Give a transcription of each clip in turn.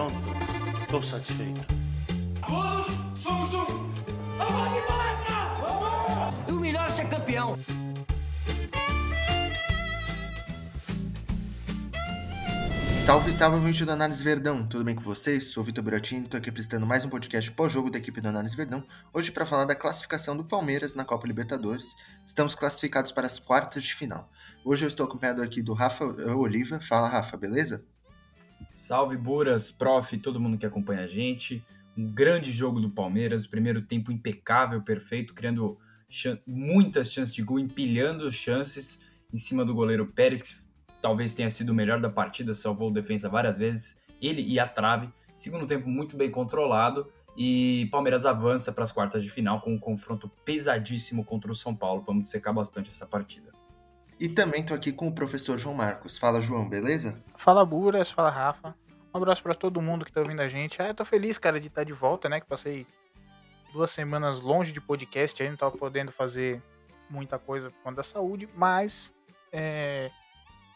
Pronto, estou satisfeito. Todos somos um. Vamos de palestra! O melhor é ser campeão. Salve, salve, ouvinte do Análise Verdão, tudo bem com vocês? Sou o Vitor Buratini, estou aqui apresentando mais um podcast pós-jogo da equipe do Análise Verdão, hoje para falar da classificação do Palmeiras na Copa Libertadores. Estamos classificados para as quartas de final. Hoje eu estou acompanhado aqui do Rafa Oliva. Fala, Rafa, beleza? Salve, Buras, prof, todo mundo que acompanha a gente. Um grande jogo do Palmeiras, primeiro tempo impecável, perfeito, criando ch muitas chances de gol, empilhando chances em cima do goleiro Pérez, que talvez tenha sido o melhor da partida, salvou defesa várias vezes, ele e a trave. Segundo tempo muito bem controlado e Palmeiras avança para as quartas de final com um confronto pesadíssimo contra o São Paulo. Vamos secar bastante essa partida. E também tô aqui com o professor João Marcos. Fala, João, beleza? Fala, Buras, fala, Rafa. Um abraço para todo mundo que tá ouvindo a gente. Ah, eu tô feliz, cara, de estar tá de volta, né? Que passei duas semanas longe de podcast, aí não tava podendo fazer muita coisa por conta da saúde, mas é,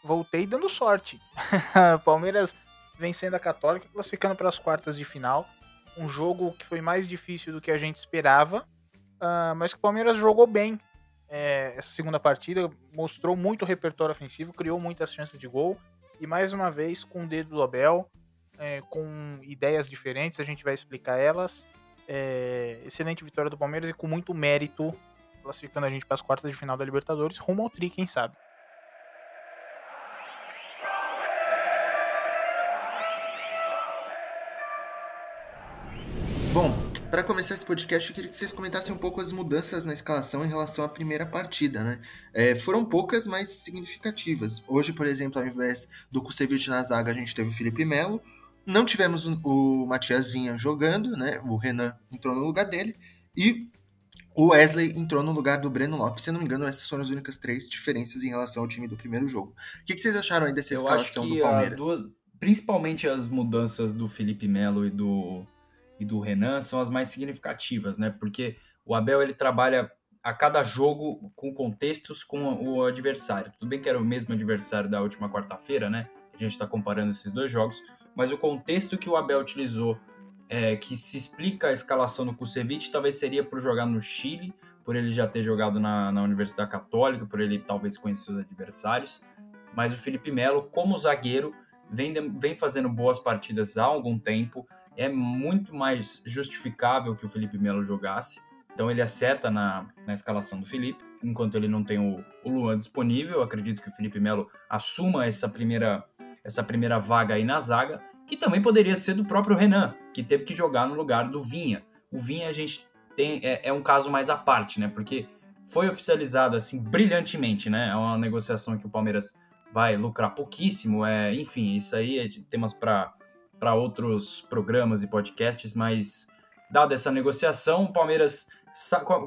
voltei dando sorte. Palmeiras vencendo a Católica, classificando para as quartas de final. Um jogo que foi mais difícil do que a gente esperava, uh, mas que o Palmeiras jogou bem. É, essa segunda partida mostrou muito repertório ofensivo, criou muitas chances de gol. E mais uma vez, com o dedo do Abel, é, com ideias diferentes, a gente vai explicar elas. É, excelente vitória do Palmeiras e com muito mérito, classificando a gente para as quartas de final da Libertadores, rumo ao tri, quem sabe. Bom, para começar esse podcast, eu queria que vocês comentassem um pouco as mudanças na escalação em relação à primeira partida, né? É, foram poucas, mas significativas. Hoje, por exemplo, ao invés do Kusevich na zaga, a gente teve o Felipe Melo. Não tivemos o, o Matias Vinha jogando, né? O Renan entrou no lugar dele. E o Wesley entrou no lugar do Breno Lopes. Se eu não me engano, essas foram as únicas três diferenças em relação ao time do primeiro jogo. O que, que vocês acharam aí dessa eu escalação do Palmeiras? Duas, principalmente as mudanças do Felipe Melo e do e do Renan são as mais significativas, né? Porque o Abel ele trabalha a cada jogo com contextos com o adversário. Tudo bem que era o mesmo adversário da última quarta-feira, né? A gente está comparando esses dois jogos, mas o contexto que o Abel utilizou, é, que se explica a escalação do Kusevich, talvez seria por jogar no Chile, por ele já ter jogado na, na Universidade Católica, por ele talvez conhecer os adversários. Mas o Felipe Melo, como zagueiro, vem, vem fazendo boas partidas há algum tempo é muito mais justificável que o Felipe Melo jogasse. Então ele acerta na, na escalação do Felipe, enquanto ele não tem o, o Luan disponível. Acredito que o Felipe Melo assuma essa primeira, essa primeira vaga aí na zaga, que também poderia ser do próprio Renan, que teve que jogar no lugar do Vinha. O Vinha a gente tem é, é um caso mais à parte, né? Porque foi oficializado assim brilhantemente, né? É uma negociação que o Palmeiras vai lucrar pouquíssimo. É, enfim, isso aí é temas para para outros programas e podcasts, mas dada essa negociação, o Palmeiras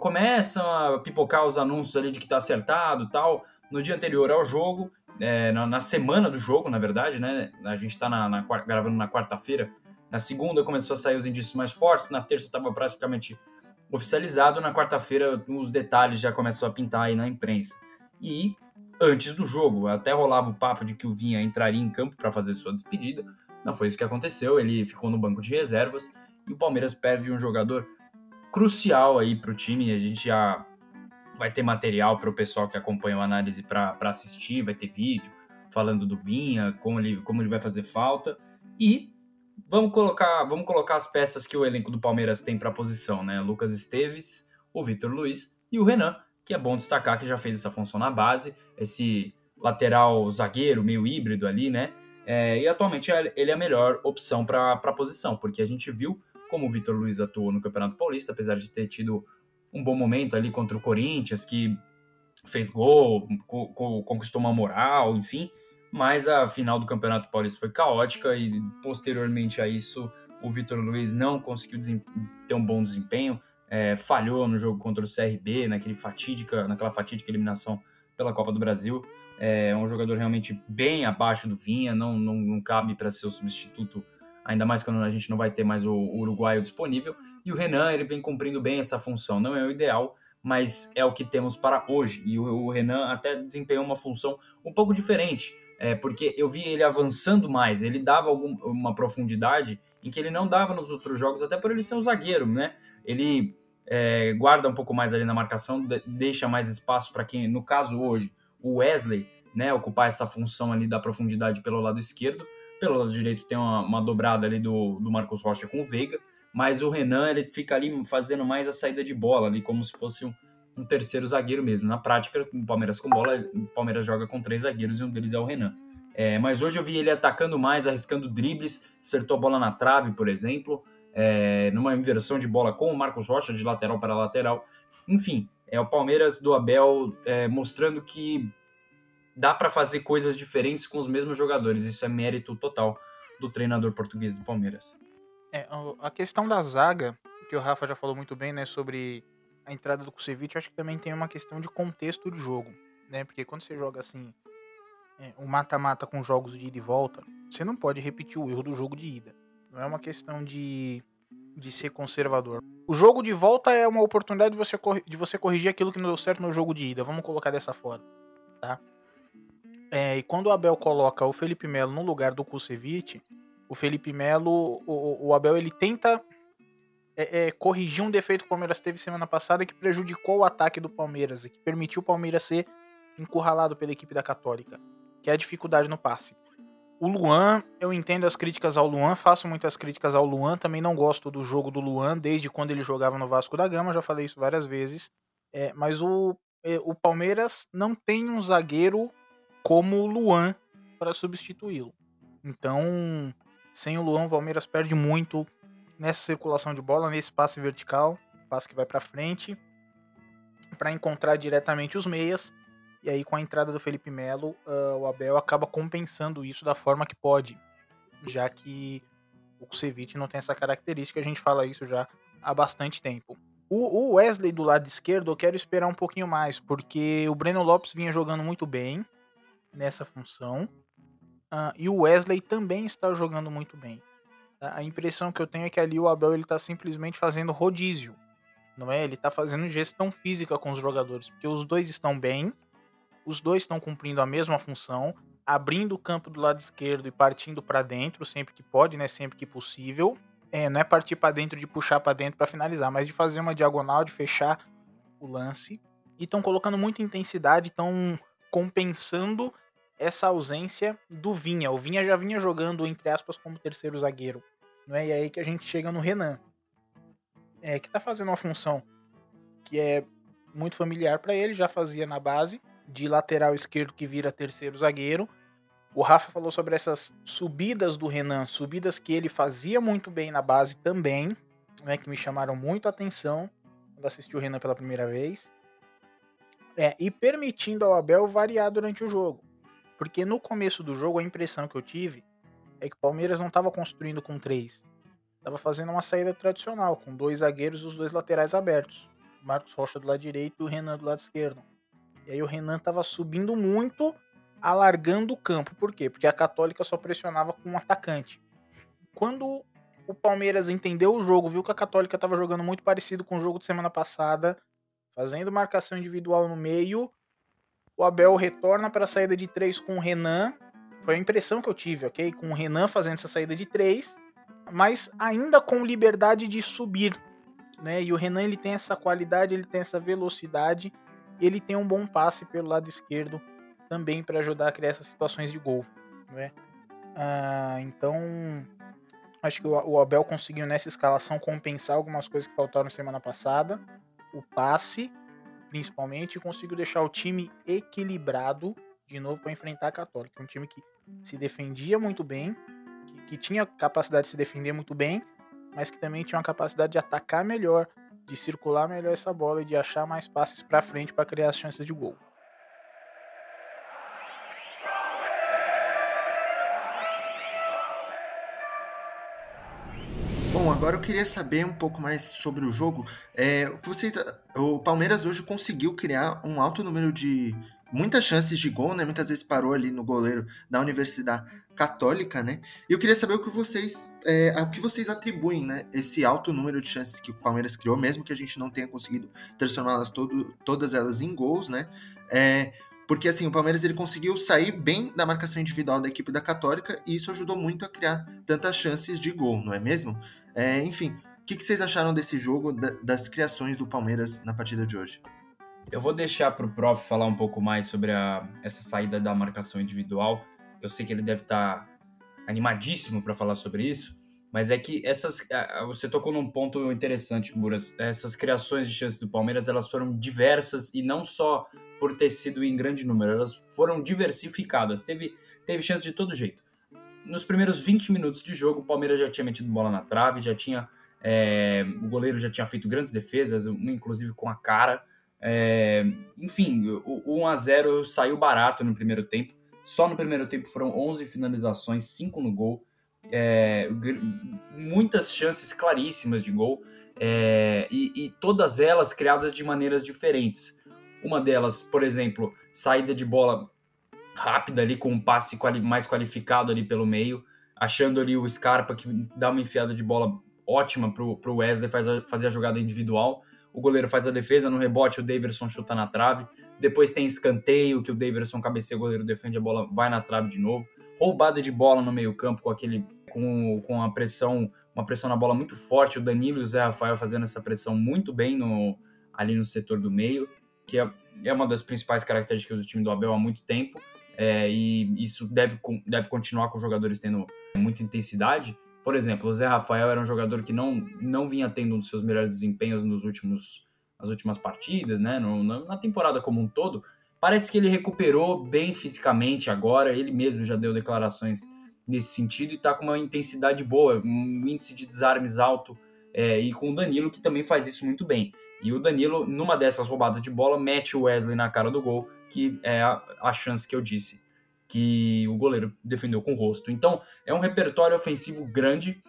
começa a pipocar os anúncios ali de que está acertado tal. No dia anterior ao jogo, é, na, na, semana do jogo, na verdade, né? A gente está gravando na quarta-feira. Na segunda começou a sair os indícios mais fortes, na terça estava praticamente oficializado, na quarta-feira os detalhes já começam a pintar aí na imprensa. E antes do jogo, até rolava o papo de que o Vinha entraria em campo para fazer sua despedida, não foi isso que aconteceu, ele ficou no banco de reservas e o Palmeiras perde um jogador crucial aí para o time. A gente já vai ter material para o pessoal que acompanha a análise para assistir, vai ter vídeo falando do Vinha, como ele, como ele vai fazer falta. E vamos colocar, vamos colocar as peças que o elenco do Palmeiras tem para a posição, né? Lucas Esteves, o Vitor Luiz e o Renan, que é bom destacar que já fez essa função na base, esse lateral zagueiro meio híbrido ali, né? É, e atualmente é, ele é a melhor opção para a posição, porque a gente viu como o Vitor Luiz atuou no Campeonato Paulista, apesar de ter tido um bom momento ali contra o Corinthians, que fez gol, co co conquistou uma moral, enfim. Mas a final do Campeonato Paulista foi caótica e posteriormente a isso o Vitor Luiz não conseguiu ter um bom desempenho, é, falhou no jogo contra o CRB, naquele fatídica, naquela fatídica eliminação pela Copa do Brasil. É um jogador realmente bem abaixo do Vinha, não, não, não cabe para ser o substituto, ainda mais quando a gente não vai ter mais o, o uruguaio disponível. E o Renan, ele vem cumprindo bem essa função. Não é o ideal, mas é o que temos para hoje. E o, o Renan até desempenhou uma função um pouco diferente. é, porque eu vi ele avançando mais, ele dava algum, uma profundidade em que ele não dava nos outros jogos, até por ele ser um zagueiro, né? Ele é, guarda um pouco mais ali na marcação, deixa mais espaço para quem, no caso hoje, o Wesley, né, ocupar essa função ali da profundidade pelo lado esquerdo. Pelo lado direito tem uma, uma dobrada ali do, do Marcos Rocha com o Veiga, mas o Renan ele fica ali fazendo mais a saída de bola ali, como se fosse um, um terceiro zagueiro mesmo. Na prática, o Palmeiras com bola, o Palmeiras joga com três zagueiros e um deles é o Renan. É, mas hoje eu vi ele atacando mais, arriscando dribles, acertou a bola na trave, por exemplo, é, numa inversão de bola com o Marcos Rocha, de lateral para lateral. Enfim, é o Palmeiras do Abel é, mostrando que dá para fazer coisas diferentes com os mesmos jogadores. Isso é mérito total do treinador português do Palmeiras. É, a questão da zaga, que o Rafa já falou muito bem, né, sobre a entrada do Kusevich, acho que também tem uma questão de contexto de jogo, né? Porque quando você joga assim, é, mata-mata com jogos de ida e volta, você não pode repetir o erro do jogo de ida. Não é uma questão de, de ser conservador. O jogo de volta é uma oportunidade de você, de você corrigir aquilo que não deu certo no jogo de ida. Vamos colocar dessa forma, tá? É, e quando o Abel coloca o Felipe Melo no lugar do Kusevich, o Felipe Melo, o, o Abel, ele tenta é, é, corrigir um defeito que o Palmeiras teve semana passada que prejudicou o ataque do Palmeiras que permitiu o Palmeiras ser encurralado pela equipe da Católica, que é a dificuldade no passe. O Luan, eu entendo as críticas ao Luan, faço muitas críticas ao Luan, também não gosto do jogo do Luan desde quando ele jogava no Vasco da Gama, já falei isso várias vezes. É, mas o, é, o Palmeiras não tem um zagueiro como o Luan para substituí-lo. Então, sem o Luan, o Palmeiras perde muito nessa circulação de bola, nesse passe vertical, passe que vai para frente, para encontrar diretamente os meias. E aí, com a entrada do Felipe Melo, uh, o Abel acaba compensando isso da forma que pode, já que o Kusevich não tem essa característica, a gente fala isso já há bastante tempo. O, Wesley do lado esquerdo eu quero esperar um pouquinho mais, porque o Breno Lopes vinha jogando muito bem nessa função, uh, e o Wesley também está jogando muito bem. A impressão que eu tenho é que ali o Abel ele tá simplesmente fazendo rodízio, não é? Ele está fazendo gestão física com os jogadores, porque os dois estão bem, os dois estão cumprindo a mesma função, abrindo o campo do lado esquerdo e partindo para dentro sempre que pode, né? Sempre que possível. É, não é partir para dentro de puxar para dentro para finalizar, mas de fazer uma diagonal, de fechar o lance. E estão colocando muita intensidade, estão compensando essa ausência do Vinha. O Vinha já vinha jogando, entre aspas, como terceiro zagueiro. Não é? E aí que a gente chega no Renan. É, que tá fazendo uma função que é muito familiar para ele, já fazia na base, de lateral esquerdo que vira terceiro zagueiro. O Rafa falou sobre essas subidas do Renan, subidas que ele fazia muito bem na base também, né, que me chamaram muito a atenção quando assisti o Renan pela primeira vez. É, e permitindo ao Abel variar durante o jogo. Porque no começo do jogo, a impressão que eu tive é que o Palmeiras não estava construindo com três. Estava fazendo uma saída tradicional, com dois zagueiros e os dois laterais abertos. Marcos Rocha do lado direito e o Renan do lado esquerdo. E aí o Renan estava subindo muito, alargando o campo. Por quê? Porque a Católica só pressionava com um atacante. Quando o Palmeiras entendeu o jogo, viu que a Católica estava jogando muito parecido com o jogo de semana passada, fazendo marcação individual no meio, o Abel retorna para a saída de três com o Renan. Foi a impressão que eu tive, ok? Com o Renan fazendo essa saída de três, mas ainda com liberdade de subir. Né? E o Renan ele tem essa qualidade, ele tem essa velocidade, ele tem um bom passe pelo lado esquerdo também para ajudar a criar essas situações de gol. Né? Ah, então, acho que o Abel conseguiu nessa escalação compensar algumas coisas que faltaram semana passada. O passe principalmente, conseguiu deixar o time equilibrado de novo para enfrentar a Católica. Um time que se defendia muito bem, que, que, tinha capacidade de se defender muito bem, mas que também tinha uma capacidade de atacar melhor, de circular melhor essa bola e de achar mais passes para frente para criar as chances de gol. Bom, agora eu queria saber um pouco mais sobre o jogo. É, vocês, o Palmeiras hoje conseguiu criar um alto número de muitas chances de gol, né? Muitas vezes parou ali no goleiro da Universidade Católica, né? E eu queria saber o que vocês, é, que vocês atribuem, né? Esse alto número de chances que o Palmeiras criou, mesmo que a gente não tenha conseguido transformá-las todo, todas elas em gols, né? É, Porque assim, o Palmeiras ele conseguiu sair bem da marcação individual da equipe da Católica e isso ajudou muito a criar tantas chances de gol, não é mesmo? É, enfim, o que, que, vocês acharam desse jogo, da, das criações do Palmeiras na partida de hoje? Eu vou deixar para o prof falar um pouco mais sobre a, essa saída da marcação individual. Eu sei que ele deve estar tá animadíssimo para falar sobre isso, mas é que essas. Você tocou num ponto interessante, Buras. Essas criações de chances do Palmeiras elas foram diversas e não só por ter sido em grande número, elas foram diversificadas. Teve, teve chance de todo jeito. Nos primeiros 20 minutos de jogo, o Palmeiras já tinha metido bola na trave, já tinha. É, o goleiro já tinha feito grandes defesas, inclusive com a cara. É, enfim, o 1 a 0 saiu barato no primeiro tempo. Só no primeiro tempo foram 11 finalizações, 5 no gol é, muitas chances claríssimas de gol é, e, e, todas elas criadas de maneiras diferentes. Uma delas, por exemplo, saída de bola rápida ali com um passe quali mais qualificado ali pelo meio, achando ali o Scarpa que dá uma enfiada de bola ótima para o Wesley faz a, fazer a jogada individual. O goleiro faz a defesa, no rebote o Daverson chuta na trave. Depois tem escanteio que o Daverson cabeceia, o goleiro defende a bola, vai na trave de novo roubada de bola no meio-campo com aquele com, com a pressão, uma pressão na bola muito forte, o Danilo e o Zé Rafael fazendo essa pressão muito bem no, ali no setor do meio, que é, é uma das principais características do time do Abel há muito tempo, é, e isso deve, deve continuar com os jogadores tendo muita intensidade. Por exemplo, o Zé Rafael era um jogador que não, não vinha tendo um dos seus melhores desempenhos nos últimos, nas últimas partidas, né? No, na temporada como um todo, Parece que ele recuperou bem fisicamente agora, ele mesmo já deu declarações nesse sentido e está com uma intensidade boa, um índice de desarmes alto, é, e com o Danilo que também faz isso muito bem. E o Danilo, numa dessas roubadas de bola, mete o Wesley na cara do gol, que é a, a chance que eu disse, que o goleiro defendeu com o rosto. Então, é um repertório ofensivo grande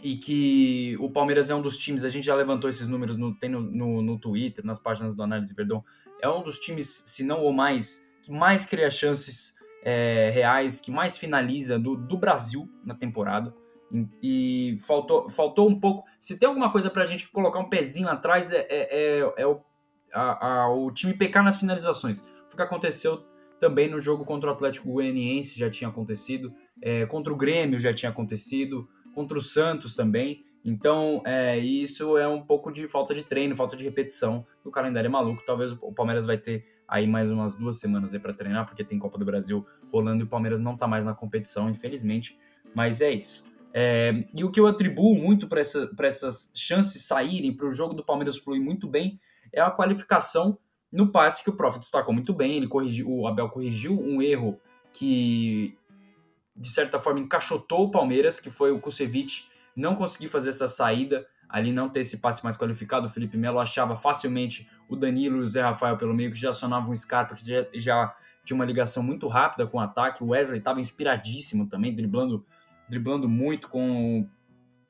e que o Palmeiras é um dos times, a gente já levantou esses números, no, tem no, no, no Twitter, nas páginas do Análise Perdão, é um dos times, se não o mais, que mais cria chances é, reais, que mais finaliza do, do Brasil na temporada. E, e, faltou, faltou um pouco. Se tem alguma coisa para a gente colocar um pezinho atrás, é, é, é, é o, a, a, o time pecar nas finalizações. Foi o que aconteceu também no jogo contra o Atlético Goianiense, já tinha acontecido. É, contra o Grêmio já tinha acontecido. Contra o Santos também. Então, é, isso é um pouco de falta de treino, falta de repetição. O calendário é maluco. Talvez o Palmeiras vai ter aí mais umas duas semanas aí para treinar, porque tem Copa do Brasil rolando e o Palmeiras não tá mais na competição, infelizmente. Mas é isso. É, e o que eu atribuo muito para essa, essas chances saírem, para o jogo do Palmeiras fluir muito bem, é a qualificação no passe que o Prof destacou muito bem. Ele corrigiu, o Abel corrigiu um erro que, de certa forma, encaixotou o Palmeiras, que foi o Kusevich não conseguir fazer essa saída, ali não ter esse passe mais qualificado, o Felipe Melo achava facilmente o Danilo e o Zé Rafael pelo meio, que já acionavam um Scarpa, que já, já tinha uma ligação muito rápida com o ataque, o Wesley estava inspiradíssimo também, driblando, driblando muito, com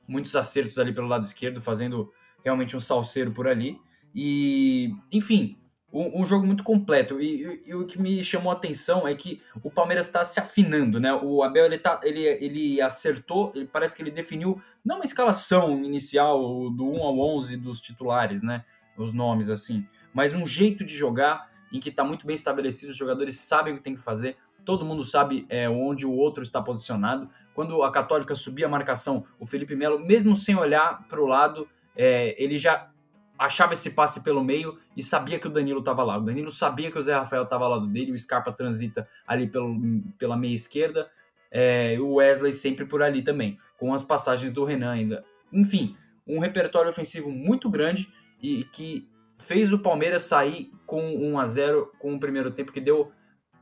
muitos acertos ali pelo lado esquerdo, fazendo realmente um salseiro por ali, e enfim, um, um, jogo muito completo. E, e, e, o que me chamou a atenção é que o Palmeiras está se afinando, né? O Abel ele, tá, ele, ele acertou, ele, parece que ele definiu não uma escalação inicial do 1 ao 11 dos titulares, né? Os nomes assim, mas um jeito de jogar em que está muito bem estabelecido, os jogadores sabem o que tem que fazer, todo mundo sabe é, onde o outro está posicionado. Quando a Católica subia a marcação, o Felipe Melo, mesmo sem olhar para o lado, é, ele já achava esse passe pelo meio e sabia que o Danilo estava lá. O Danilo sabia que o Zé Rafael estava ao lado dele, o Scarpa transita ali pelo, pela meia esquerda, é, o Wesley sempre por ali também, com as passagens do Renan ainda. Enfim, um repertório ofensivo muito grande e que fez o Palmeiras sair com 1 a 0 com o primeiro tempo que deu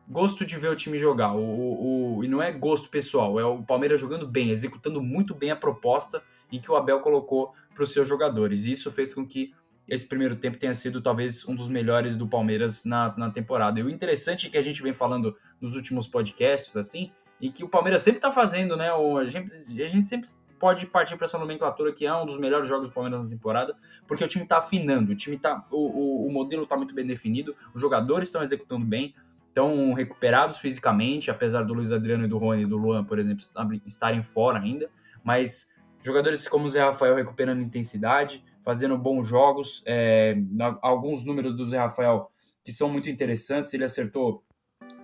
gosto de ver o time jogar. O, o, o, e não é gosto pessoal, é o Palmeiras jogando bem, executando muito bem a proposta em que o Abel colocou para os seus jogadores. E isso fez com que esse primeiro tempo tenha sido talvez um dos melhores do Palmeiras na, na temporada. E o interessante é que a gente vem falando nos últimos podcasts, assim, e que o Palmeiras sempre está fazendo, né? O, a, gente, a gente sempre pode partir para essa nomenclatura que é um dos melhores jogos do Palmeiras na temporada, porque o time está afinando, o time tá. O, o, o modelo está muito bem definido, os jogadores estão executando bem, estão recuperados fisicamente, apesar do Luiz Adriano e do Rony e do Luan, por exemplo, estarem fora ainda, mas jogadores como o Zé Rafael recuperando intensidade, fazendo bons jogos. É, alguns números do Zé Rafael que são muito interessantes. Ele acertou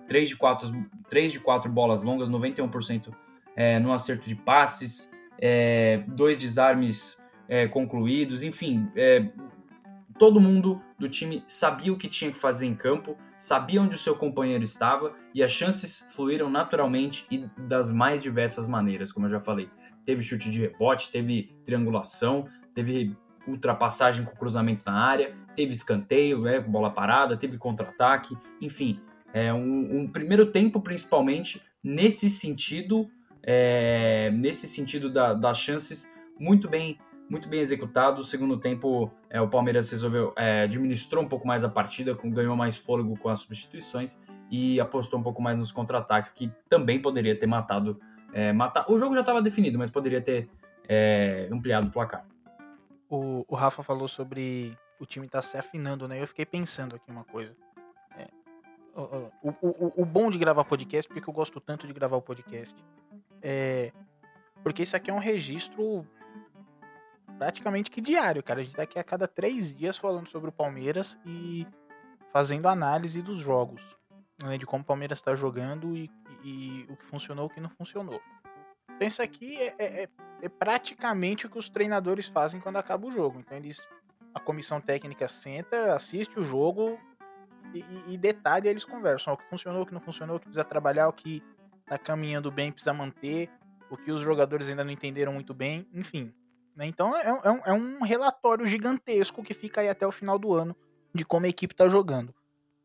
3 de 4, 3 de 4 bolas longas, 91% é, no acerto de passes, é, dois desarmes é, concluídos, enfim, é, todo mundo do time sabia o que tinha que fazer em campo, sabia onde o seu companheiro estava e as chances fluíram naturalmente e das mais diversas maneiras, como eu já falei. Teve chute de rebote, teve triangulação, teve ultrapassagem com cruzamento na área, teve escanteio, né, bola parada, teve contra-ataque, enfim, é um, um, primeiro tempo principalmente nesse sentido, é, nesse sentido da, das chances muito bem muito bem executado. O segundo tempo, é, o Palmeiras resolveu, é, administrou um pouco mais a partida, ganhou mais fôlego com as substituições e apostou um pouco mais nos contra-ataques, que também poderia ter matado. É, matar. O jogo já estava definido, mas poderia ter é, ampliado o placar. O, o, Rafa falou sobre o time estar tá se afinando, né? Eu fiquei pensando aqui uma coisa. É, o, o, o, bom de gravar podcast, porque eu gosto tanto de gravar o podcast, é porque isso aqui é um registro praticamente que diário, cara. A gente tá aqui a cada três dias falando sobre o Palmeiras e fazendo análise dos jogos, né, de como o Palmeiras está jogando e, e, o que funcionou o que não funcionou. Pensa aqui é, é, é, é, praticamente o que os treinadores fazem quando acaba o jogo. Então eles, a comissão técnica senta, assiste o jogo e, e, e detalha eles conversam. O que funcionou, o que não funcionou, o que precisa trabalhar, o que tá caminhando bem, precisa manter, o que os jogadores ainda não entenderam muito bem, enfim. Né? Então é, é, um, é, um, relatório gigantesco que fica aí até o final do ano de como a equipe está jogando.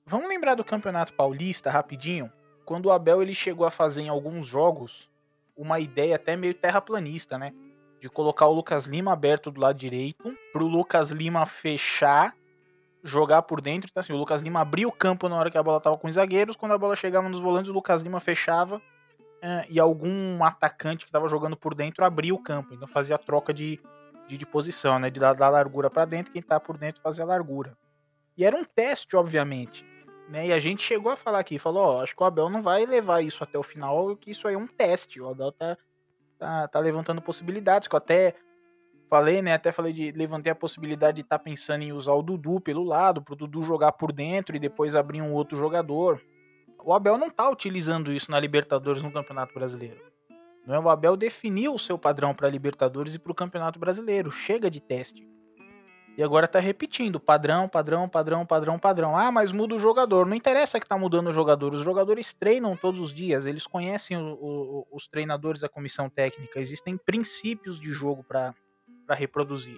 Vamos lembrar do Campeonato Paulista rapidinho? Quando o Abel ele chegou a fazer em alguns jogos uma ideia até meio terraplanista, né? De colocar o Lucas Lima aberto do lado direito, pro Lucas Lima fechar, jogar por dentro. Então, assim, o Lucas Lima abria o campo na hora que a bola tava com os zagueiros, quando a bola chegava nos volantes, o Lucas Lima fechava uh, e algum atacante que estava jogando por dentro abria o campo. Então fazia a troca de, de, de posição, né? De dar, dar largura para dentro, quem tá por dentro fazia a largura. E era um teste, obviamente. Né? E a gente chegou a falar aqui, falou, ó, acho que o Abel não vai levar isso até o final, que isso aí é um teste. O Abel tá, tá, tá levantando possibilidades, que eu até falei, né? Até falei de levantei a possibilidade de estar tá pensando em usar o Dudu pelo lado, pro Dudu jogar por dentro e depois abrir um outro jogador o Abel não tá utilizando isso na Libertadores no Campeonato Brasileiro. Não é? O Abel definiu o seu padrão para Libertadores e para o Campeonato Brasileiro. Chega de teste. E agora tá repetindo, padrão, padrão, padrão, padrão, padrão. Ah, mas muda o jogador. Não interessa que tá mudando o jogador. Os jogadores treinam todos os dias. Eles conhecem o, o, os treinadores da comissão técnica. Existem princípios de jogo para reproduzir.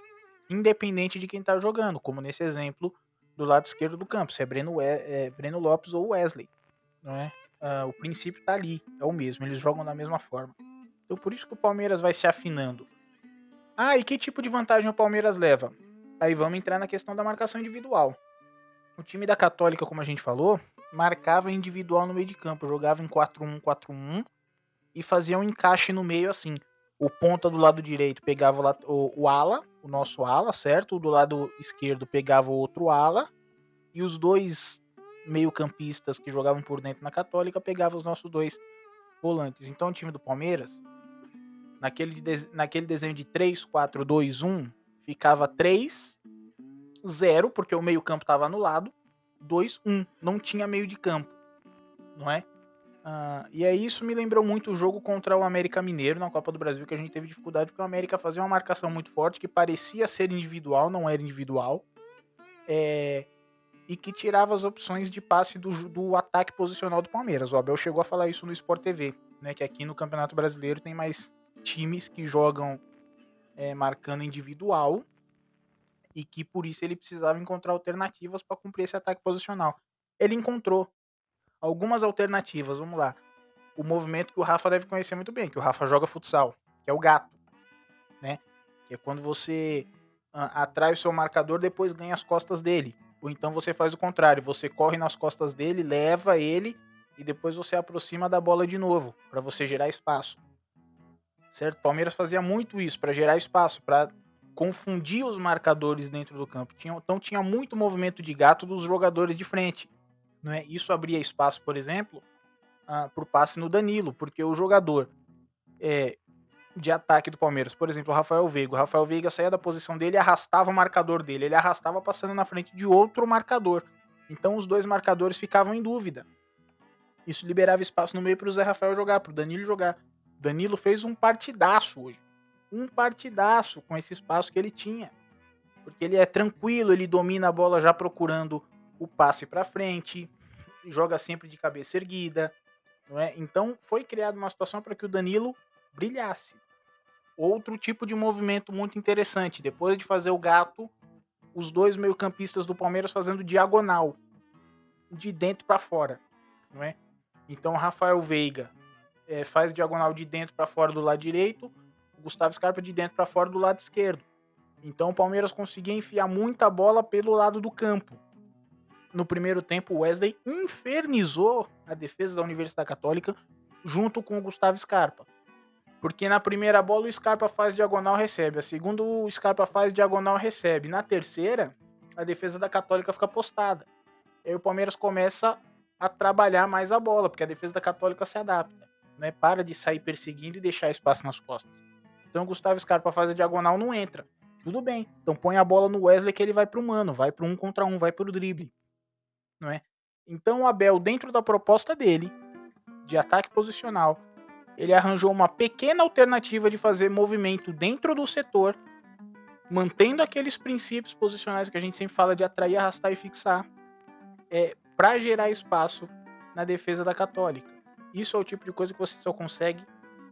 Independente de quem tá jogando. Como nesse exemplo do lado esquerdo do campo. Se é Breno, é, Breno Lopes ou Wesley não é? Uh, o princípio tá ali, é o mesmo, eles jogam da mesma forma. Então por isso que o Palmeiras vai se afinando. Ah, e que tipo de vantagem o Palmeiras leva? Aí vamos entrar na questão da marcação individual. O time da Católica, como a gente falou, marcava individual no meio de campo, jogava em 4-1-4-1 e fazia um encaixe no meio assim. O ponta do lado direito pegava o, o ala, o nosso ala, certo? O do lado esquerdo pegava o outro ala. E os dois meio-campistas que jogavam por dentro na Católica pegava os nossos dois volantes. Então o time do Palmeiras, naquele, naquele desenho de 3, 4, 2, 1, ficava 3, 0, porque o meio-campo estava anulado, 2, 1. Não tinha meio de campo, não é? Uh, e aí isso me lembrou muito o jogo contra o América Mineiro na Copa do Brasil, que a gente teve dificuldade porque o América fazia uma marcação muito forte que parecia ser individual, não era individual. É, e que tirava as opções de passe do, do ataque posicional do Palmeiras. O Abel chegou a falar isso no Sport TV, né? Que aqui no Campeonato Brasileiro tem mais times que jogam é, marcando individual e que por isso ele precisava encontrar alternativas para cumprir esse ataque posicional. Ele encontrou algumas alternativas, vamos lá. O movimento que o Rafa deve conhecer muito bem, que o Rafa joga futsal, que é o gato, né? Que é quando você atrai o seu marcador, depois ganha as costas dele. Ou então você faz o contrário, você corre nas costas dele, leva ele e depois você aproxima da bola de novo, para você gerar espaço. Certo? Palmeiras fazia muito isso para gerar espaço, para confundir os marcadores dentro do campo. Tinha, então tinha muito movimento de gato dos jogadores de frente. Não é? Isso abria espaço, por exemplo, uh, para o passe no Danilo, porque o jogador é, de ataque do Palmeiras. Por exemplo, o Rafael Veiga. O Rafael Veiga saía da posição dele e arrastava o marcador dele. Ele arrastava passando na frente de outro marcador. Então os dois marcadores ficavam em dúvida. Isso liberava espaço no meio pro Zé Rafael jogar, pro Danilo jogar. Danilo fez um partidaço hoje. Um partidaço com esse espaço que ele tinha. Porque ele é tranquilo, ele domina a bola já procurando o passe para frente, joga sempre de cabeça erguida, não é? Então foi criada uma situação para que o Danilo brilhasse. Outro tipo de movimento muito interessante, depois de fazer o gato, os dois meio-campistas do Palmeiras fazendo diagonal, de dentro para fora, não é? Então Rafael Veiga é, faz diagonal de dentro para fora do lado direito, o Gustavo Scarpa de dentro para fora do lado esquerdo. Então o Palmeiras conseguia enfiar muita bola pelo lado do campo no primeiro tempo, o Wesley infernizou a defesa da Universidade Católica junto com o Gustavo Scarpa. Porque na primeira bola o Scarpa faz diagonal, recebe. A segunda o Scarpa faz diagonal, recebe. Na terceira, a defesa da Católica fica postada. Aí o Palmeiras começa a trabalhar mais a bola, porque a defesa da Católica se adapta. Né? Para de sair perseguindo e deixar espaço nas costas. Então o Gustavo Scarpa faz a diagonal, não entra. Tudo bem. Então põe a bola no Wesley que ele vai pro mano, vai pro um contra um, vai pro drible não é? Então o Abel, dentro da proposta dele, de ataque posicional, ele arranjou uma pequena alternativa de fazer movimento dentro do setor, mantendo aqueles princípios posicionais que a gente sempre fala de atrair, arrastar e fixar, é, para gerar espaço na defesa da Católica. Isso é o tipo de coisa que você só consegue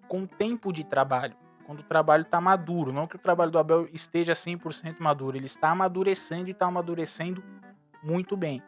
com tempo de trabalho, quando o trabalho está maduro. Não que o trabalho do Abel esteja 100% maduro, ele está amadurecendo e está amadurecendo muito bem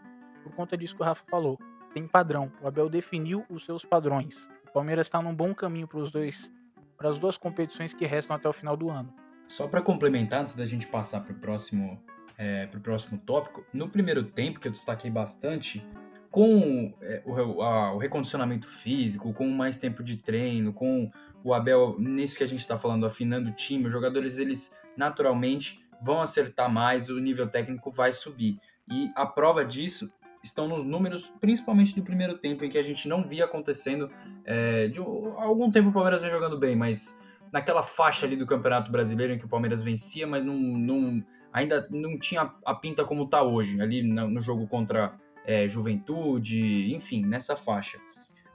por conta disso que o Rafa falou. Tem padrão. O Abel definiu os seus padrões. O Palmeiras está num bom caminho para os dois, para as duas competições que restam até o final do ano. Só para complementar, antes da gente passar para o próximo, é, próximo tópico, no primeiro tempo, que eu destaquei bastante, com é, o, a, o, recondicionamento físico, com mais tempo de treino, com o Abel, nisso que a gente está falando, afinando o time, os jogadores, eles naturalmente vão acertar mais, o nível técnico vai subir. E a prova disso estão nos números, principalmente do primeiro tempo, em que a gente não via acontecendo. É, de algum tempo o Palmeiras vem jogando bem, mas naquela faixa ali do Campeonato Brasileiro em que o Palmeiras vencia, mas não, não ainda não tinha a pinta como está hoje, ali no, no jogo contra é, Juventude, enfim, nessa faixa.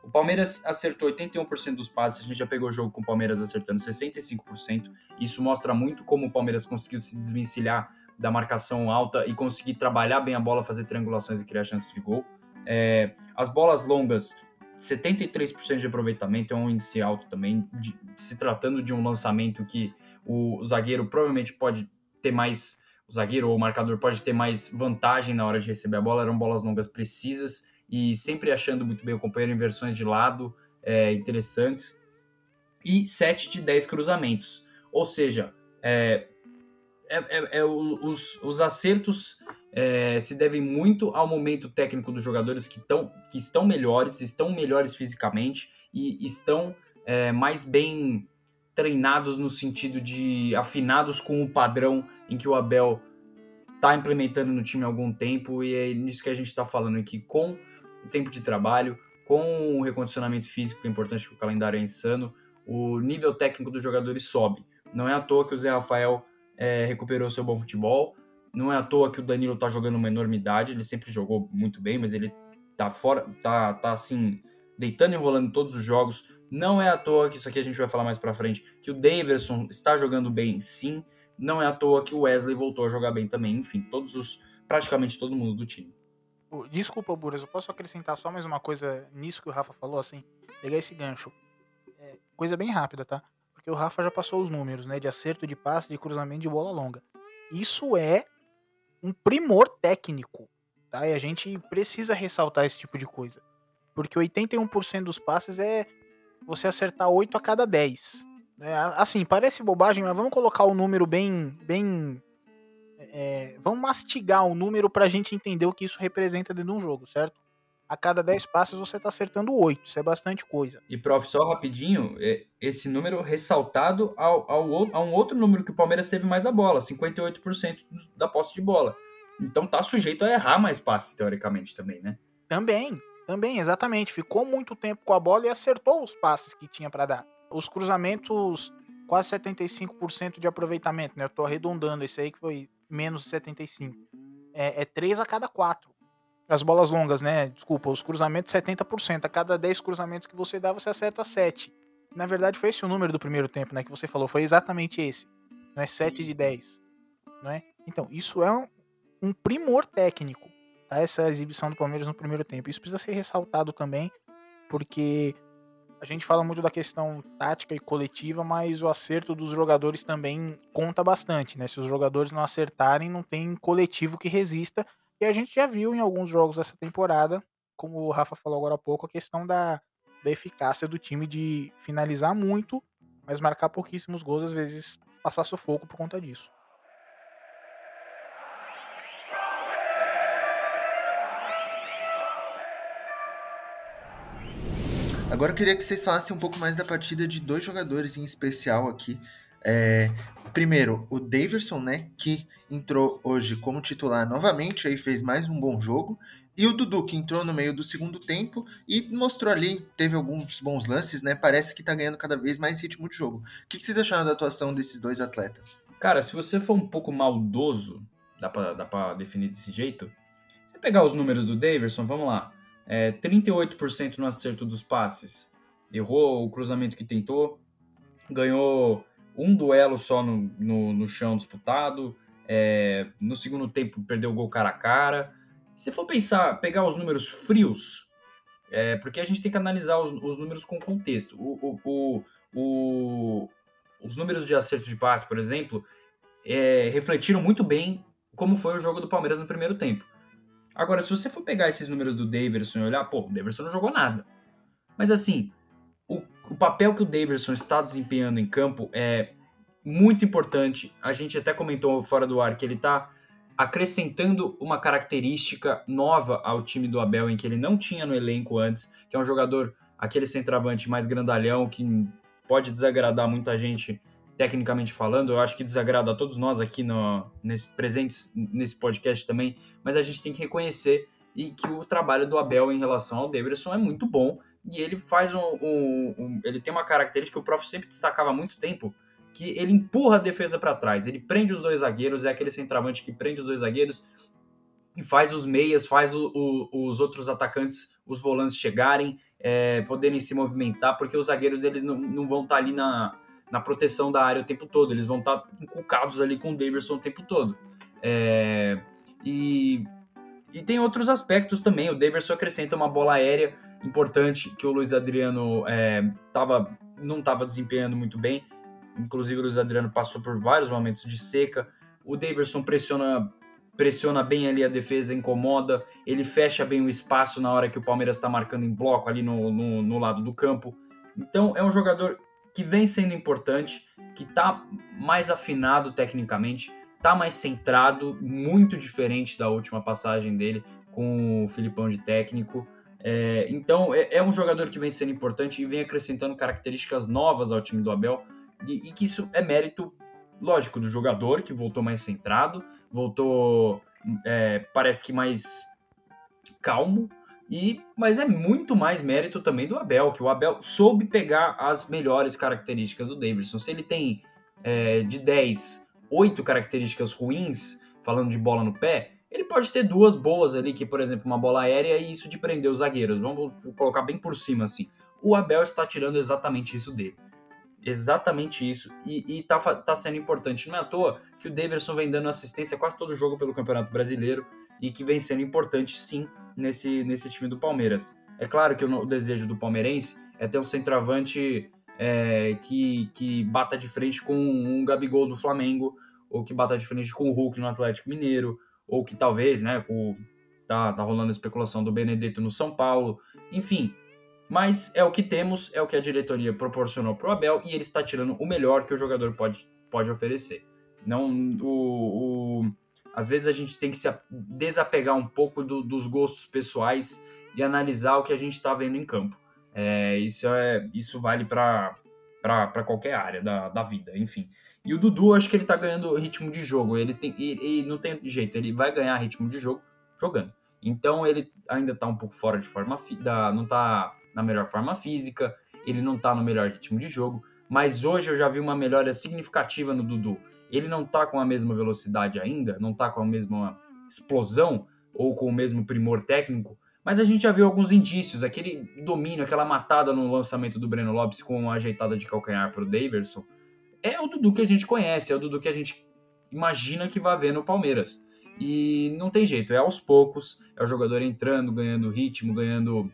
O Palmeiras acertou 81% dos passes, a gente já pegou o jogo com o Palmeiras acertando 65%. Isso mostra muito como o Palmeiras conseguiu se desvencilhar da marcação alta e conseguir trabalhar bem a bola, fazer triangulações e criar chances de gol. É, as bolas longas, 73% de aproveitamento é um índice alto também, de, se tratando de um lançamento que o, o zagueiro provavelmente pode ter mais, o zagueiro ou o marcador pode ter mais vantagem na hora de receber a bola, eram bolas longas precisas e sempre achando muito bem o companheiro em versões de lado é, interessantes. E 7 de 10 cruzamentos. Ou seja, é, é, é, é os, os acertos é, se devem muito ao momento técnico dos jogadores que, tão, que estão melhores, estão melhores fisicamente e estão é, mais bem treinados no sentido de afinados com o padrão em que o Abel está implementando no time há algum tempo e é nisso que a gente está falando aqui com o tempo de trabalho, com o recondicionamento físico, que é importante que o calendário é insano, o nível técnico dos jogadores sobe. Não é à toa que o Zé Rafael é, recuperou seu bom futebol. Não é à toa que o Danilo tá jogando uma enormidade, ele sempre jogou muito bem, mas ele tá fora, tá, tá assim, deitando e enrolando todos os jogos. Não é à toa que isso aqui a gente vai falar mais pra frente, que o Daverson está jogando bem sim. Não é à toa que o Wesley voltou a jogar bem também. Enfim, todos os. praticamente todo mundo do time. Desculpa, Buras, eu posso acrescentar só mais uma coisa nisso que o Rafa falou, assim? Pegar esse gancho. É, coisa bem rápida, tá? Porque o Rafa já passou os números, né? De acerto de passe, de cruzamento de bola longa. Isso é um primor técnico, tá? E a gente precisa ressaltar esse tipo de coisa. Porque 81% dos passes é você acertar 8 a cada 10. É, assim, parece bobagem, mas vamos colocar o número bem. bem é, vamos mastigar o número pra gente entender o que isso representa dentro de um jogo, certo? a cada 10 passes você está acertando 8. Isso é bastante coisa. E, prof, só rapidinho, é, esse número ressaltado ao, ao, a um outro número que o Palmeiras teve mais a bola, 58% da posse de bola. Então tá sujeito a errar mais passes, teoricamente, também, né? Também, também, exatamente. Ficou muito tempo com a bola e acertou os passes que tinha para dar. Os cruzamentos, quase 75% de aproveitamento, né? Eu tô arredondando esse aí que foi menos de 75. É, é 3 a cada 4 As bolas longas, né? Desculpa, os cruzamentos 70%. A cada 10 cruzamentos que você dá, você acerta 7. Na verdade, foi esse o número do primeiro tempo, né? Que você falou. Foi exatamente esse. Não é 7 de 10. Não é? Então, isso é um, um primor técnico. Tá? Essa exibição do Palmeiras no primeiro tempo. Isso precisa ser ressaltado também, porque a gente fala muito da questão tática e coletiva, mas o acerto dos jogadores também conta bastante, né? Se os jogadores não acertarem, não tem coletivo que resista. E a gente já viu em alguns jogos dessa temporada, como o Rafa falou agora há pouco, a questão da, da eficácia do time de finalizar muito, mas marcar pouquíssimos gols, às vezes passar sufoco por conta disso. Agora eu queria que vocês falassem um pouco mais da partida de dois jogadores em especial aqui. É, primeiro, o Daverson, né, que entrou hoje como titular novamente, aí fez mais um bom jogo. E o Dudu, que entrou no meio do segundo tempo e mostrou ali, teve alguns bons lances, né? Parece que tá ganhando cada vez mais ritmo de jogo. O que, que vocês acharam da atuação desses dois atletas? Cara, se você for um pouco maldoso, dá pra, dá pra definir desse jeito, você pegar os números do Daverson, vamos lá. É, 38% no acerto dos passes. Errou o cruzamento que tentou. Ganhou um duelo só no, no, no chão disputado. É, no segundo tempo perdeu o gol cara a cara. Se for pensar, pegar os números frios, é, porque a gente tem que analisar os, os números com contexto. O, o, o, os números de acerto de passe, por exemplo, é, refletiram muito bem como foi o jogo do Palmeiras no primeiro tempo. Agora, se você for pegar esses números do Daverson e olhar, pô, o Daverson não jogou nada. Mas assim, o, o papel que o Daverson está desempenhando em campo é muito importante. A gente até comentou fora do ar que ele está acrescentando uma característica nova ao time do Abel, em que ele não tinha no elenco antes, que é um jogador, aquele centroavante mais grandalhão, que pode desagradar muita gente tecnicamente falando, eu acho que desagrada a todos nós aqui no, nesse, presentes nesse podcast também, mas a gente tem que reconhecer e que o trabalho do Abel em relação ao Deverson é muito bom e ele faz um, um, um ele tem uma característica que o prof sempre destacava há muito tempo, que ele empurra a defesa para trás, ele prende os dois zagueiros, é aquele centroavante que prende os dois zagueiros e faz os meias, faz o, o, os outros atacantes, os volantes chegarem, é, poderem se movimentar, porque os zagueiros eles não, não vão estar tá ali na, na proteção da área o tempo todo. Eles vão estar tá inculcados ali com o Davidson o tempo todo. É, e, e tem outros aspectos também. O Davidson acrescenta uma bola aérea importante que o Luiz Adriano é, tava, não estava desempenhando muito bem. Inclusive, o Luiz Adriano passou por vários momentos de seca. O Davidson pressiona pressiona bem ali a defesa, incomoda, ele fecha bem o espaço na hora que o Palmeiras está marcando em bloco ali no, no, no, lado do campo. Então é um jogador que vem sendo importante, que está mais afinado tecnicamente, está mais centrado, muito diferente da última passagem dele com o Filipão de técnico. É, então é, é, um jogador que vem sendo importante e vem acrescentando características novas ao time do Abel, e, e que isso é mérito, lógico, do jogador que voltou mais centrado, voltou, é, parece que mais calmo, e, mas é muito mais mérito também do Abel, que o Abel soube pegar as melhores características do Davidson. Se ele tem é, de 10, 8 características ruins, falando de bola no pé, ele pode ter duas boas ali, que, por exemplo, uma bola aérea e isso de prender os zagueiros. Vamos colocar bem por cima assim. O Abel está tirando exatamente isso dele. Exatamente isso. E, e tá, tá sendo importante. Não é à toa que o Davidson vem dando assistência quase todo jogo pelo Campeonato Brasileiro e que vem sendo importante, sim, nesse, nesse time do Palmeiras. É claro que o, o desejo do palmeirense é ter um centroavante é, que, que bata de frente com um Gabigol do Flamengo, ou que bata de frente com o Hulk no Atlético Mineiro, ou que talvez, né, com, tá, tá rolando a especulação do Benedetto no São Paulo, enfim. Mas é o que temos, é o que a diretoria proporcionou para o Abel e ele está tirando o melhor que o jogador pode, pode oferecer. Não o, o às vezes a gente tem que se desapegar um pouco do, dos gostos pessoais e analisar o que a gente está vendo em campo. É, isso, é, isso vale para qualquer área da, da vida, enfim. E o Dudu, acho que ele está ganhando ritmo de jogo. Ele tem, e, não tem jeito, ele vai ganhar ritmo de jogo jogando. Então ele ainda está um pouco fora de forma, da, não está na melhor forma física, ele não está no melhor ritmo de jogo. Mas hoje eu já vi uma melhora significativa no Dudu ele não tá com a mesma velocidade ainda, não tá com a mesma explosão ou com o mesmo primor técnico, mas a gente já viu alguns indícios, aquele domínio, aquela matada no lançamento do Breno Lopes com uma ajeitada de calcanhar para o Daverson, é o Dudu que a gente conhece, é o Dudu que a gente imagina que vai ver no Palmeiras. E não tem jeito, é aos poucos, é o jogador entrando, ganhando ritmo, ganhando.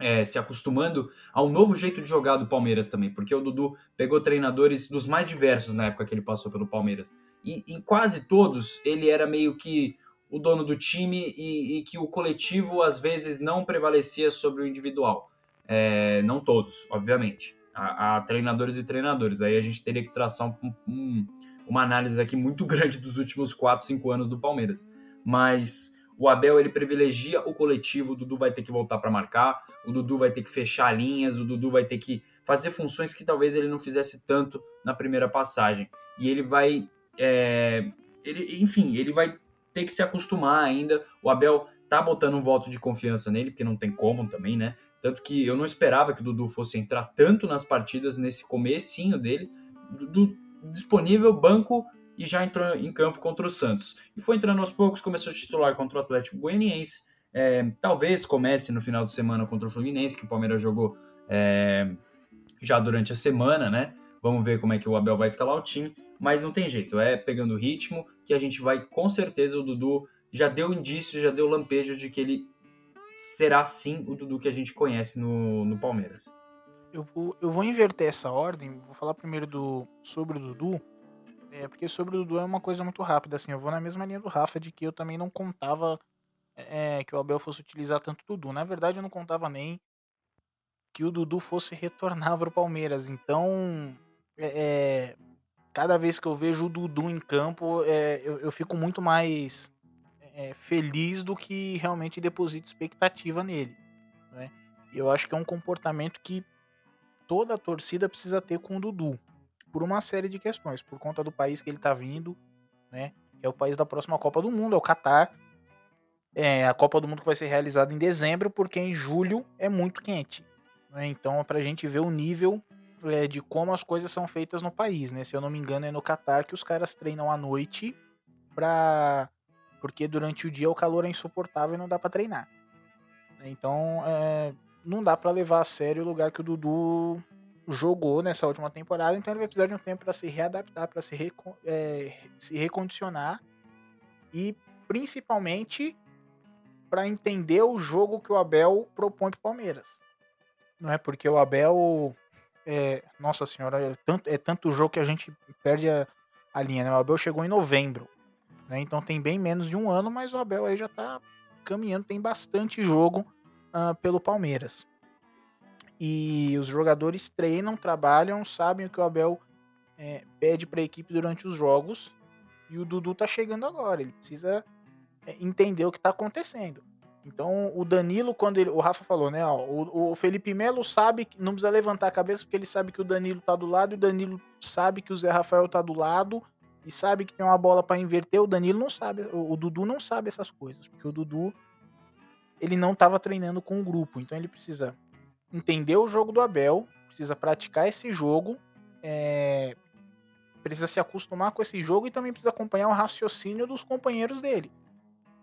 É, se acostumando ao novo jeito de jogar do Palmeiras também, porque o Dudu pegou treinadores dos mais diversos na época que ele passou pelo Palmeiras. E em quase todos ele era meio que o dono do time e, e que o coletivo às vezes não prevalecia sobre o individual. É, não todos, obviamente. Há, há, treinadores e treinadores. Aí a gente teria que traçar um, um, uma análise aqui muito grande dos últimos 4, 5 anos do Palmeiras. Mas o Abel ele privilegia o coletivo, o Dudu vai ter que voltar para marcar, o Dudu vai ter que fechar linhas, o Dudu vai ter que fazer funções que talvez ele não fizesse tanto na primeira passagem. E ele vai. É, ele, enfim, ele vai ter que se acostumar ainda. O Abel tá botando um voto de confiança nele, porque não tem como também, né? Tanto que eu não esperava que o Dudu fosse entrar tanto nas partidas nesse comecinho dele. Dudu disponível, banco e já entrou em campo contra o Santos. E foi entrando aos poucos, começou a titular contra o Atlético Goianiense. É, talvez comece no final de semana contra o Fluminense, que o Palmeiras jogou é, já durante a semana, né? Vamos ver como é que o Abel vai escalar o time mas não tem jeito, é pegando o ritmo que a gente vai, com certeza, o Dudu já deu indício, já deu lampejo de que ele será sim o Dudu que a gente conhece no, no Palmeiras. Eu vou, eu vou inverter essa ordem, vou falar primeiro do sobre o Dudu, é, porque sobre o Dudu é uma coisa muito rápida, assim, eu vou na mesma linha do Rafa, de que eu também não contava é, que o Abel fosse utilizar tanto o Dudu. Na verdade, eu não contava nem que o Dudu fosse retornar para o Palmeiras. Então, é, é cada vez que eu vejo o Dudu em campo, é, eu, eu, fico muito mais é, feliz do que realmente deposito expectativa nele. Né? Eu acho que é um comportamento que toda a torcida precisa ter com o Dudu, por uma série de questões, por conta do país que ele está vindo, né? que é o país da próxima Copa do Mundo, é o Catar. É a Copa do Mundo que vai ser realizada em dezembro, porque em julho é muito quente. Né? Então, é para a gente ver o nível é, de como as coisas são feitas no país, né? Se eu não me engano, é no Catar que os caras treinam à noite pra. Porque durante o dia o calor é insuportável e não dá para treinar. Então, é, não dá para levar a sério o lugar que o Dudu jogou nessa última temporada, então ele vai precisar de um tempo para se readaptar, para se, reco é, se recondicionar e principalmente para entender o jogo que o Abel propõe para Palmeiras. Não é porque o Abel é, nossa senhora, é tanto, é tanto jogo que a gente perde a, a linha, né? O Abel chegou em novembro, né? Então tem bem menos de um ano, mas o Abel aí já tá caminhando, tem bastante jogo uh, pelo Palmeiras. E os jogadores treinam, trabalham, sabem o que o Abel é, pede para a equipe durante os jogos. E o Dudu tá chegando agora, ele precisa é, entender o que tá acontecendo. Então, o Danilo, quando ele, o Rafa falou, né? Ó, o, o, Felipe Melo sabe que não precisa levantar a cabeça porque ele sabe que o Danilo tá do lado, e o Danilo sabe que o Zé Rafael tá do lado e sabe que tem uma bola para inverter. O Danilo não sabe, o, o, Dudu não sabe essas coisas, porque o Dudu ele não estava treinando com o grupo, então ele precisa entender o jogo do Abel, precisa praticar esse jogo, é, precisa se acostumar com esse jogo e também precisa acompanhar o raciocínio dos companheiros dele.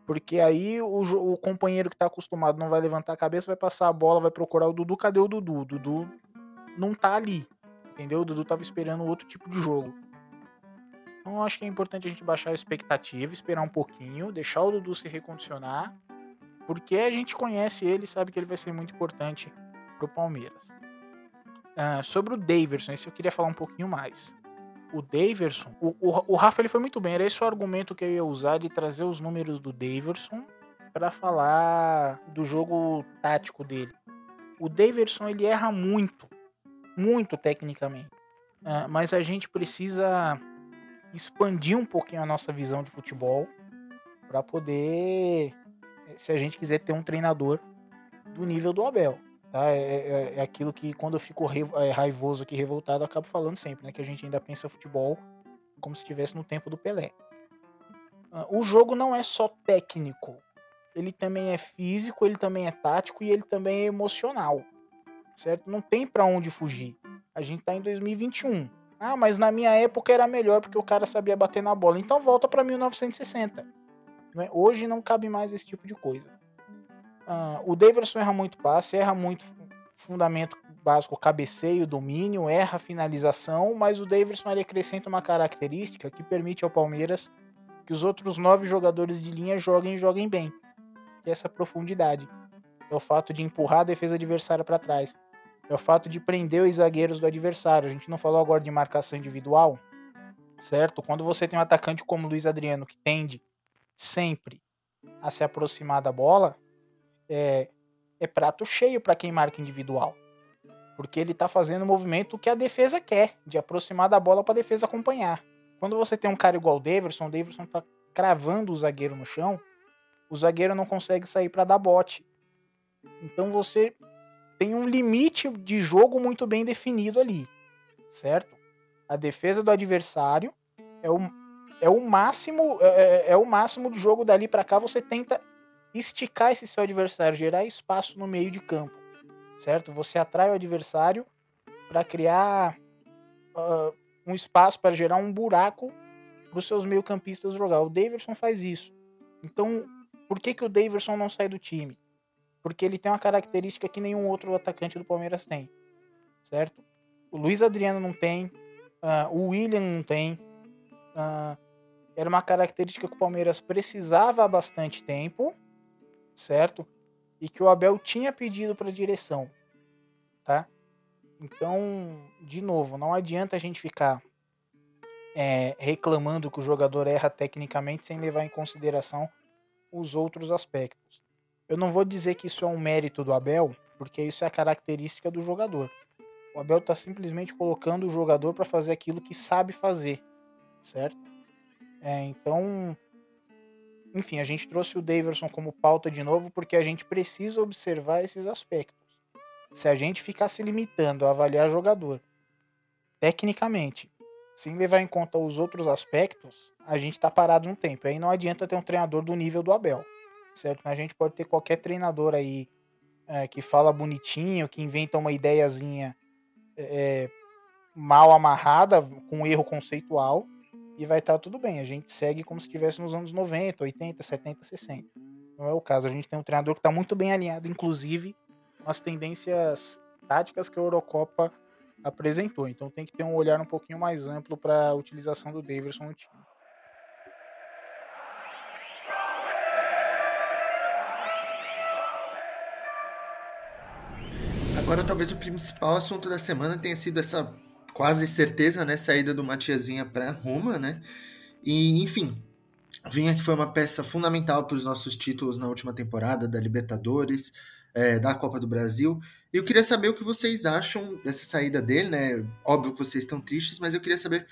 Porque aí o, o companheiro que tá acostumado não vai levantar a cabeça, vai passar a bola, vai procurar o Dudu. Cadê o Dudu? O Dudu não tá ali. Entendeu? O Dudu tava esperando outro tipo de jogo. Então acho que é importante a gente baixar a expectativa, esperar um pouquinho, deixar o Dudu se recondicionar. Porque a gente conhece ele sabe que ele vai ser muito importante Palmeiras. Uh, sobre o Daverson, esse eu queria falar um pouquinho mais o Daverson, o, o, o, Rafa ele foi muito bem, era esse o argumento que eu ia usar de trazer os números do Daverson para falar do jogo tático dele. O Daverson ele erra muito, muito tecnicamente, uh, mas a gente precisa expandir um pouquinho a nossa visão de futebol para poder, se a gente quiser ter um treinador do nível do Abel. Tá? É, é, é, aquilo que quando eu fico é, raivoso aqui, revoltado, eu acabo falando sempre, né? Que a gente ainda pensa futebol como se estivesse no tempo do Pelé. Ah, o jogo não é só técnico. Ele também é físico, ele também é tático e ele também é emocional. Certo? Não tem para onde fugir. A gente tá em 2021. Ah, mas na minha época era melhor porque o cara sabia bater na bola. Então volta para 1960. Não é? Hoje não cabe mais esse tipo de coisa. Uh, o Daverson erra muito passe, erra muito fundamento básico, cabeceio, domínio, erra finalização, mas o Daverson ele acrescenta uma característica que permite ao Palmeiras que os outros nove jogadores de linha joguem e joguem bem. Que é essa profundidade. É o fato de empurrar a defesa adversária para trás. É o fato de prender os zagueiros do adversário. A gente não falou agora de marcação individual, certo? Quando você tem um atacante como o Luiz Adriano que tende sempre a se aproximar da bola, é, é prato cheio para quem marca individual. Porque ele está fazendo o movimento que a defesa quer, de aproximar da bola para a defesa acompanhar. Quando você tem um cara igual o Davidson, o Davidson está cravando o zagueiro no chão, o zagueiro não consegue sair para dar bote. Então você tem um limite de jogo muito bem definido ali, certo? A defesa do adversário é o, é o máximo é, é, é o máximo do jogo dali para cá. Você tenta esticar esse seu adversário, gerar espaço no meio de campo, certo? Você atrai o adversário para criar uh, um espaço para gerar um buraco para os seus meio-campistas jogar. O Davidson faz isso. Então, por que, que o Davidson não sai do time? Porque ele tem uma característica que nenhum outro atacante do Palmeiras tem, certo? O Luiz Adriano não tem, uh, o William não tem. Uh, era uma característica que o Palmeiras precisava há bastante tempo certo? E que o Abel tinha pedido para a direção, tá? Então, de novo, não adianta a gente ficar é, reclamando que o jogador erra tecnicamente sem levar em consideração os outros aspectos. Eu não vou dizer que isso é um mérito do Abel, porque isso é a característica do jogador. O Abel está simplesmente colocando o jogador para fazer aquilo que sabe fazer, certo? É, então, enfim, a gente trouxe o Daverson como pauta de novo porque a gente precisa observar esses aspectos. Se a gente ficar se limitando a avaliar jogador tecnicamente, sem levar em conta os outros aspectos, a gente está parado um tempo. Aí não adianta ter um treinador do nível do Abel, certo? A gente pode ter qualquer treinador aí é, que fala bonitinho, que inventa uma ideiazinha é, mal amarrada, com erro conceitual, e vai estar tá tudo bem. A gente segue como se estivesse nos anos 90, 80, 70, 60. Não é o caso. A gente tem um treinador que está muito bem alinhado, inclusive, com as tendências táticas que a Eurocopa apresentou. Então tem que ter um olhar um pouquinho mais amplo para a utilização do Davidson no time. Agora, talvez o principal assunto da semana tenha sido essa quase certeza, né, saída do Matias Vinha para Roma, né? E, enfim, Vinha que foi uma peça fundamental para os nossos títulos na última temporada da Libertadores, é, da Copa do Brasil. Eu queria saber o que vocês acham dessa saída dele, né? Óbvio que vocês estão tristes, mas eu queria saber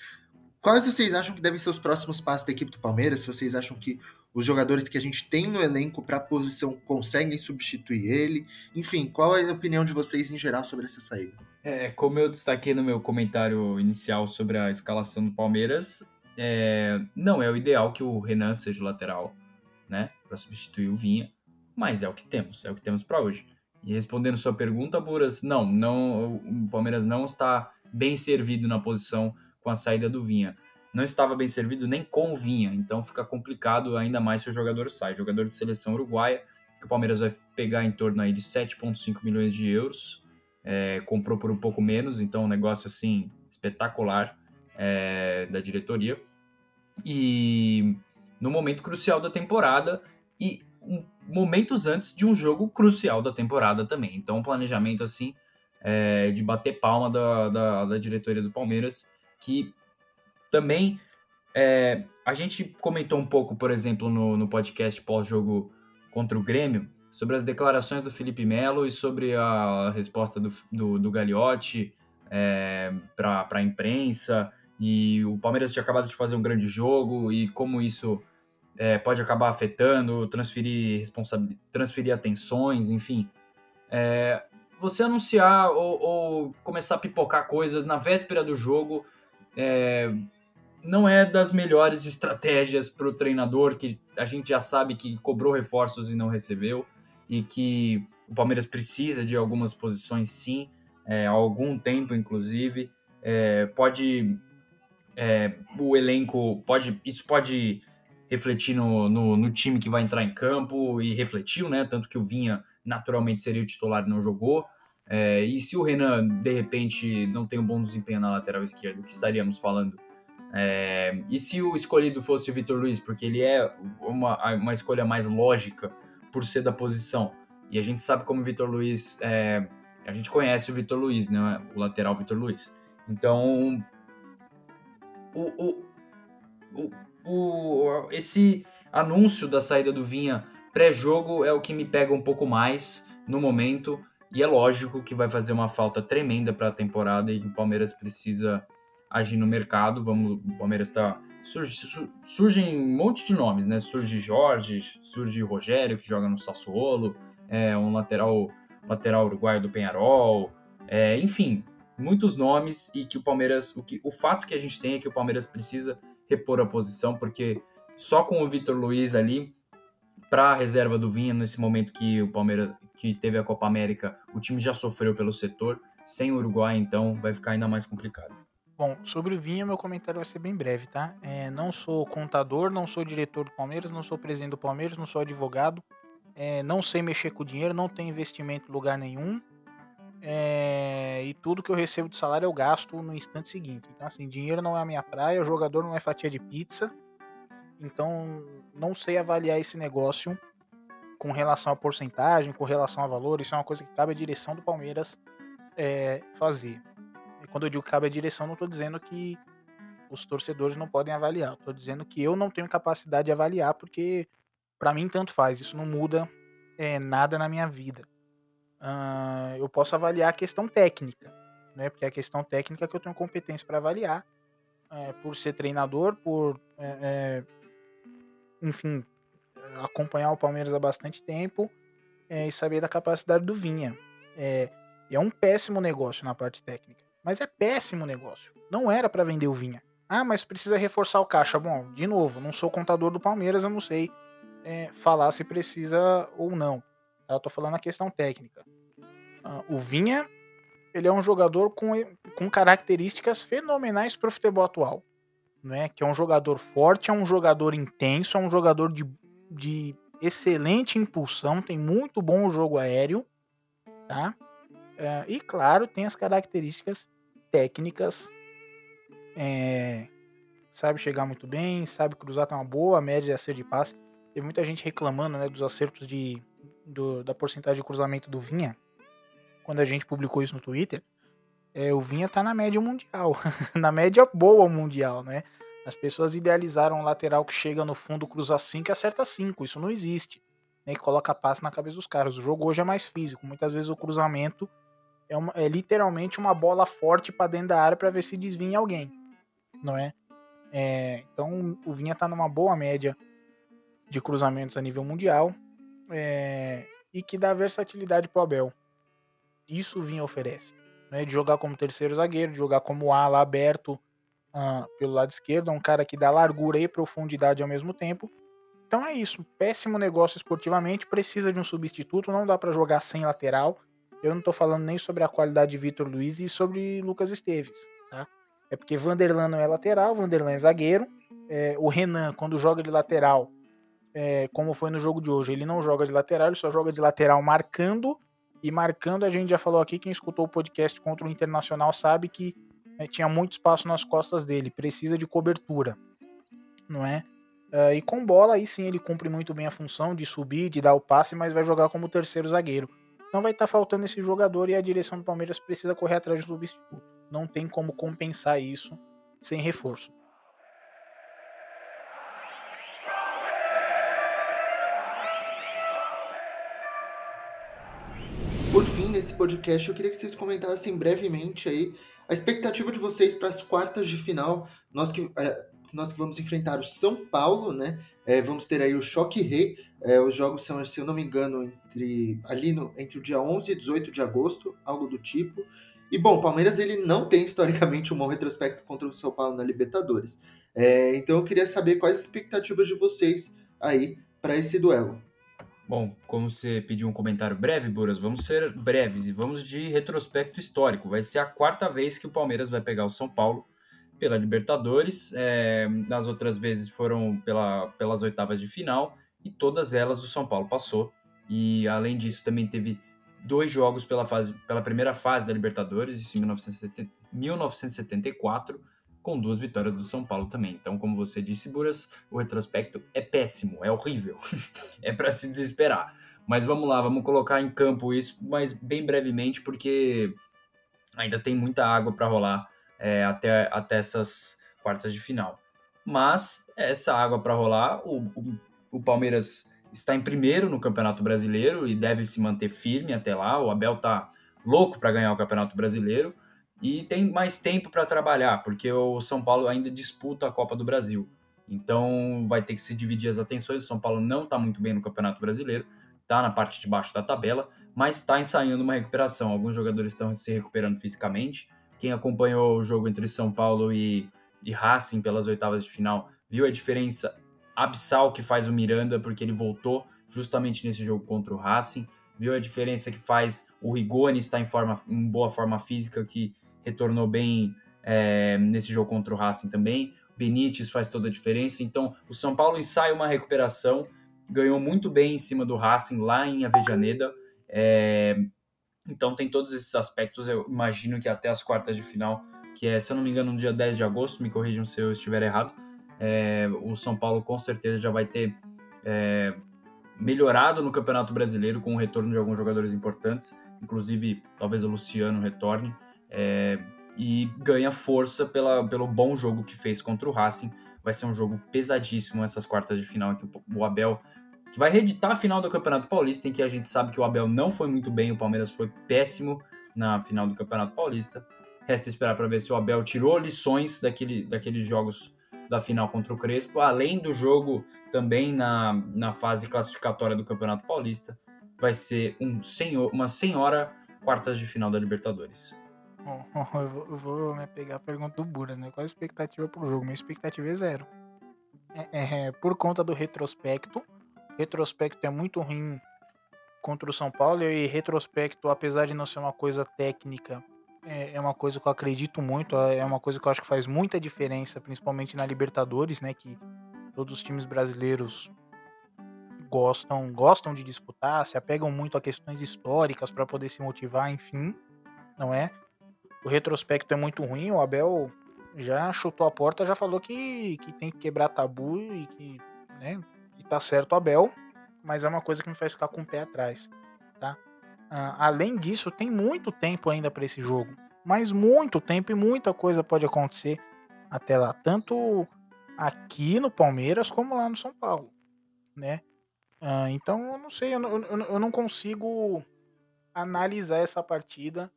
Quais vocês acham que devem ser os próximos passos da equipe do Palmeiras? Se vocês acham que os jogadores que a gente tem no elenco para a posição conseguem substituir ele? Enfim, qual é a opinião de vocês em geral sobre essa saída? É, como eu destaquei no meu comentário inicial sobre a escalação do Palmeiras, é, não é o ideal que o Renan seja o lateral, né, para substituir o Vinha, mas é o que temos, é o que temos para hoje. E respondendo sua pergunta, Buras, não, não, o Palmeiras não está bem servido na posição com a saída do Vinha. Não estava bem servido nem com o Vinha, então fica complicado ainda mais se o jogador sai. Jogador de seleção uruguaia, que o Palmeiras vai pegar em torno aí de 7,5 milhões de euros. É, comprou por um pouco menos, então um negócio assim espetacular é, da diretoria. E no momento crucial da temporada e um, momentos antes de um jogo crucial da temporada também. Então, um planejamento assim é, de bater palma da, da, da diretoria do Palmeiras que também é, a gente comentou um pouco, por exemplo, no, no podcast pós-jogo contra o Grêmio, sobre as declarações do Felipe Melo e sobre a resposta do, do, do Gagliotti é, para a imprensa. E o Palmeiras tinha acabado de fazer um grande jogo e como isso é, pode acabar afetando, transferir transferir atenções, enfim. É, você anunciar ou, ou, começar a pipocar coisas na véspera do jogo é, não é das melhores estratégias para o treinador, que a gente já sabe que cobrou reforços e não recebeu, e que o Palmeiras precisa de algumas posições sim, é, há algum tempo inclusive. É, pode. É, o elenco pode. Isso pode refletir no, no, no, time que vai entrar em campo e refletiu, né? Tanto que o Vinha naturalmente seria o titular e não jogou. É, e se o Renan, de repente, não tem um bom desempenho na lateral esquerda, o que estaríamos falando? É, e se o escolhido fosse o Vitor Luiz, porque ele é uma, uma escolha mais lógica por ser da posição. E a gente sabe como o Vitor Luiz. É, a gente conhece o Vitor Luiz, né? O lateral Vitor Luiz. Então. O, o, o, esse anúncio da saída do Vinha pré-jogo é o que me pega um pouco mais no momento. E é lógico que vai fazer uma falta tremenda para a temporada e o Palmeiras precisa agir no mercado. Vamos, o Palmeiras está surge, surgem um monte de nomes, né? Surge Jorge, surge Rogério que joga no Sassuolo, é um lateral lateral uruguaio do Penharol, é, enfim, muitos nomes e que o Palmeiras, o que o fato que a gente tem é que o Palmeiras precisa repor a posição porque só com o Vitor Luiz ali para a reserva do Vinha nesse momento que o Palmeiras que teve a Copa América, o time já sofreu pelo setor, sem o Uruguai então vai ficar ainda mais complicado. Bom, sobre o Vinha, meu comentário vai ser bem breve, tá? É, não sou contador, não sou diretor do Palmeiras, não sou presidente do Palmeiras, não sou advogado, é, não sei mexer com dinheiro, não tenho investimento em lugar nenhum. É, e tudo que eu recebo de salário eu gasto no instante seguinte. Então, assim, dinheiro não é a minha praia, jogador não é fatia de pizza. Então, não sei avaliar esse negócio com relação à porcentagem, com relação a valor. Isso é uma coisa que cabe à direção do Palmeiras é, fazer. Quando eu digo que cabe à direção, não estou dizendo que os torcedores não podem avaliar. Estou dizendo que eu não tenho capacidade de avaliar, porque para mim tanto faz. Isso não muda é, nada na minha vida. Uh, eu posso avaliar a questão técnica, né? Porque é a questão técnica que eu tenho competência para avaliar, é, por ser treinador, por é, enfim, acompanhar o Palmeiras há bastante tempo é, e saber da capacidade do Vinha. É, é um péssimo negócio na parte técnica. Mas é péssimo negócio. Não era para vender o Vinha. Ah, mas precisa reforçar o caixa. Bom, de novo, não sou contador do Palmeiras, eu não sei é, falar se precisa ou não. Eu tô falando a questão técnica. Uh, o Vinha, ele é um jogador com, com características fenomenais para o futebol atual né? Que é um jogador forte, é um jogador intenso, é um jogador de, de excelente impulsão, tem muito bom jogo aéreo, tá? É, e claro, tem as características técnicas, é, sabe chegar muito bem, sabe cruzar, tem uma boa média de acerto de passe. Tem muita gente reclamando, né, dos acertos de, do, da porcentagem de cruzamento do Vinha, quando a gente publicou isso no Twitter é, o Vinha tá na média mundial, na média boa mundial, né? As pessoas idealizaram um lateral que chega no fundo, cruza 5 e acerta 5. Isso não existe. Né? Que coloca passe na cabeça dos caras. O jogo hoje é mais físico. Muitas vezes o cruzamento é, uma, é literalmente uma bola forte para dentro da área para ver se desvinha alguém. Não é? é? Então o Vinha tá numa boa média de cruzamentos a nível mundial. É, e que dá versatilidade pro Abel. Isso o Vinha oferece né, de jogar como terceiro zagueiro, de jogar como ala aberto uh, pelo lado esquerdo, é um cara que dá largura e profundidade ao mesmo tempo. Então é isso, péssimo negócio esportivamente, precisa de um substituto, não dá para jogar sem lateral. Eu não estou falando nem sobre a qualidade de Vitor Luiz e sobre Lucas Esteves, tá? É porque Vanderlan não é lateral, Vanderlan é zagueiro. É, o Renan, quando joga de lateral, é, como foi no jogo de hoje, ele não joga de lateral, ele só joga de lateral marcando e marcando, a gente já falou aqui, quem escutou o podcast contra o Internacional sabe que né, tinha muito espaço nas costas dele, precisa de cobertura, não é? Uh, e com bola, aí sim ele cumpre muito bem a função de subir, de dar o passe, mas vai jogar como terceiro zagueiro. Então vai estar tá faltando esse jogador e a direção do Palmeiras precisa correr atrás do substituto. Não tem como compensar isso sem reforço. Por fim, nesse podcast, eu queria que vocês comentassem brevemente aí a expectativa de vocês para as quartas de final. Nós que, é, nós que vamos enfrentar o São Paulo, né? É, vamos ter aí o Choque Rei. É, os jogos são, se eu não me engano, entre ali no, entre o dia 11 e 18 de agosto, algo do tipo. E bom, o Palmeiras ele não tem historicamente um bom retrospecto contra o São Paulo na Libertadores. É, então eu queria saber quais as expectativas de vocês aí para esse duelo. Bom, como você pediu um comentário breve, Buras, vamos ser breves e vamos de retrospecto histórico. Vai ser a quarta vez que o Palmeiras vai pegar o São Paulo pela Libertadores, é, nas outras vezes foram pela, pelas oitavas de final, e todas elas o São Paulo passou. E além disso, também teve dois jogos pela, fase, pela primeira fase da Libertadores, isso em 1970, 1974, com duas vitórias do São Paulo também. Então, como você disse, Buras, o retrospecto é péssimo, é horrível. é para se desesperar. Mas vamos lá, vamos colocar em campo isso, mas bem brevemente, porque ainda tem muita água para rolar é, até, até essas quartas de final. Mas essa água para rolar, o, o, o, Palmeiras está em primeiro no Campeonato Brasileiro e deve se manter firme até lá. O Abel tá louco para ganhar o Campeonato Brasileiro e tem mais tempo para trabalhar, porque o São Paulo ainda disputa a Copa do Brasil. Então vai ter que se dividir as atenções. O São Paulo não está muito bem no Campeonato Brasileiro, está na parte de baixo da tabela, mas está ensaiando uma recuperação. Alguns jogadores estão se recuperando fisicamente. Quem acompanhou o jogo entre São Paulo e, e Racing pelas oitavas de final viu a diferença abissal que faz o Miranda, porque ele voltou justamente nesse jogo contra o Racing. Viu a diferença que faz o Rigoni estar em, forma, em boa forma física, que retornou bem é, nesse jogo contra o Racing também. Benítez faz toda a diferença. Então, o São Paulo ensaia uma recuperação, ganhou muito bem em cima do Racing lá em Avejaneda. É, então, tem todos esses aspectos. Eu imagino que até as quartas de final, que é, se eu não me engano, no dia 10 de agosto, me corrijam se eu estiver errado, é, o São Paulo com certeza já vai ter é, melhorado no Campeonato Brasileiro com o retorno de alguns jogadores importantes, inclusive talvez o Luciano retorne é, e ganha força pela, pelo bom jogo que fez contra o Racing. Vai ser um jogo pesadíssimo essas quartas de final que o Abel que vai reeditar a final do Campeonato Paulista, em que a gente sabe que o Abel não foi muito bem, o Palmeiras foi péssimo na final do Campeonato Paulista. Resta esperar para ver se o Abel tirou lições daquele, daqueles jogos da final contra o Crespo, além do jogo também na, na fase classificatória do Campeonato Paulista. Vai ser um senhor, uma senhora quartas de final da Libertadores. eu, vou, eu vou pegar a pergunta do Buras, né? Qual a expectativa pro jogo? Minha expectativa é zero. É, é, é, por conta do retrospecto, retrospecto é muito ruim contra o São Paulo e retrospecto, apesar de não ser uma coisa técnica, é, é uma coisa que eu acredito muito, é uma coisa que eu acho que faz muita diferença, principalmente na Libertadores, né? Que todos os times brasileiros gostam, gostam de disputar, se apegam muito a questões históricas para poder se motivar, enfim, não é? o retrospecto é muito ruim, o Abel já chutou a porta, já falou que, que tem que quebrar tabu e que, né, e tá certo Abel, mas é uma coisa que me faz ficar com o pé atrás, tá? Uh, além disso, tem muito tempo ainda para esse jogo, mas muito tempo e muita coisa pode acontecer até lá, tanto aqui no Palmeiras como lá no São Paulo, né? Uh, então, eu não sei, eu não, eu não consigo analisar essa partida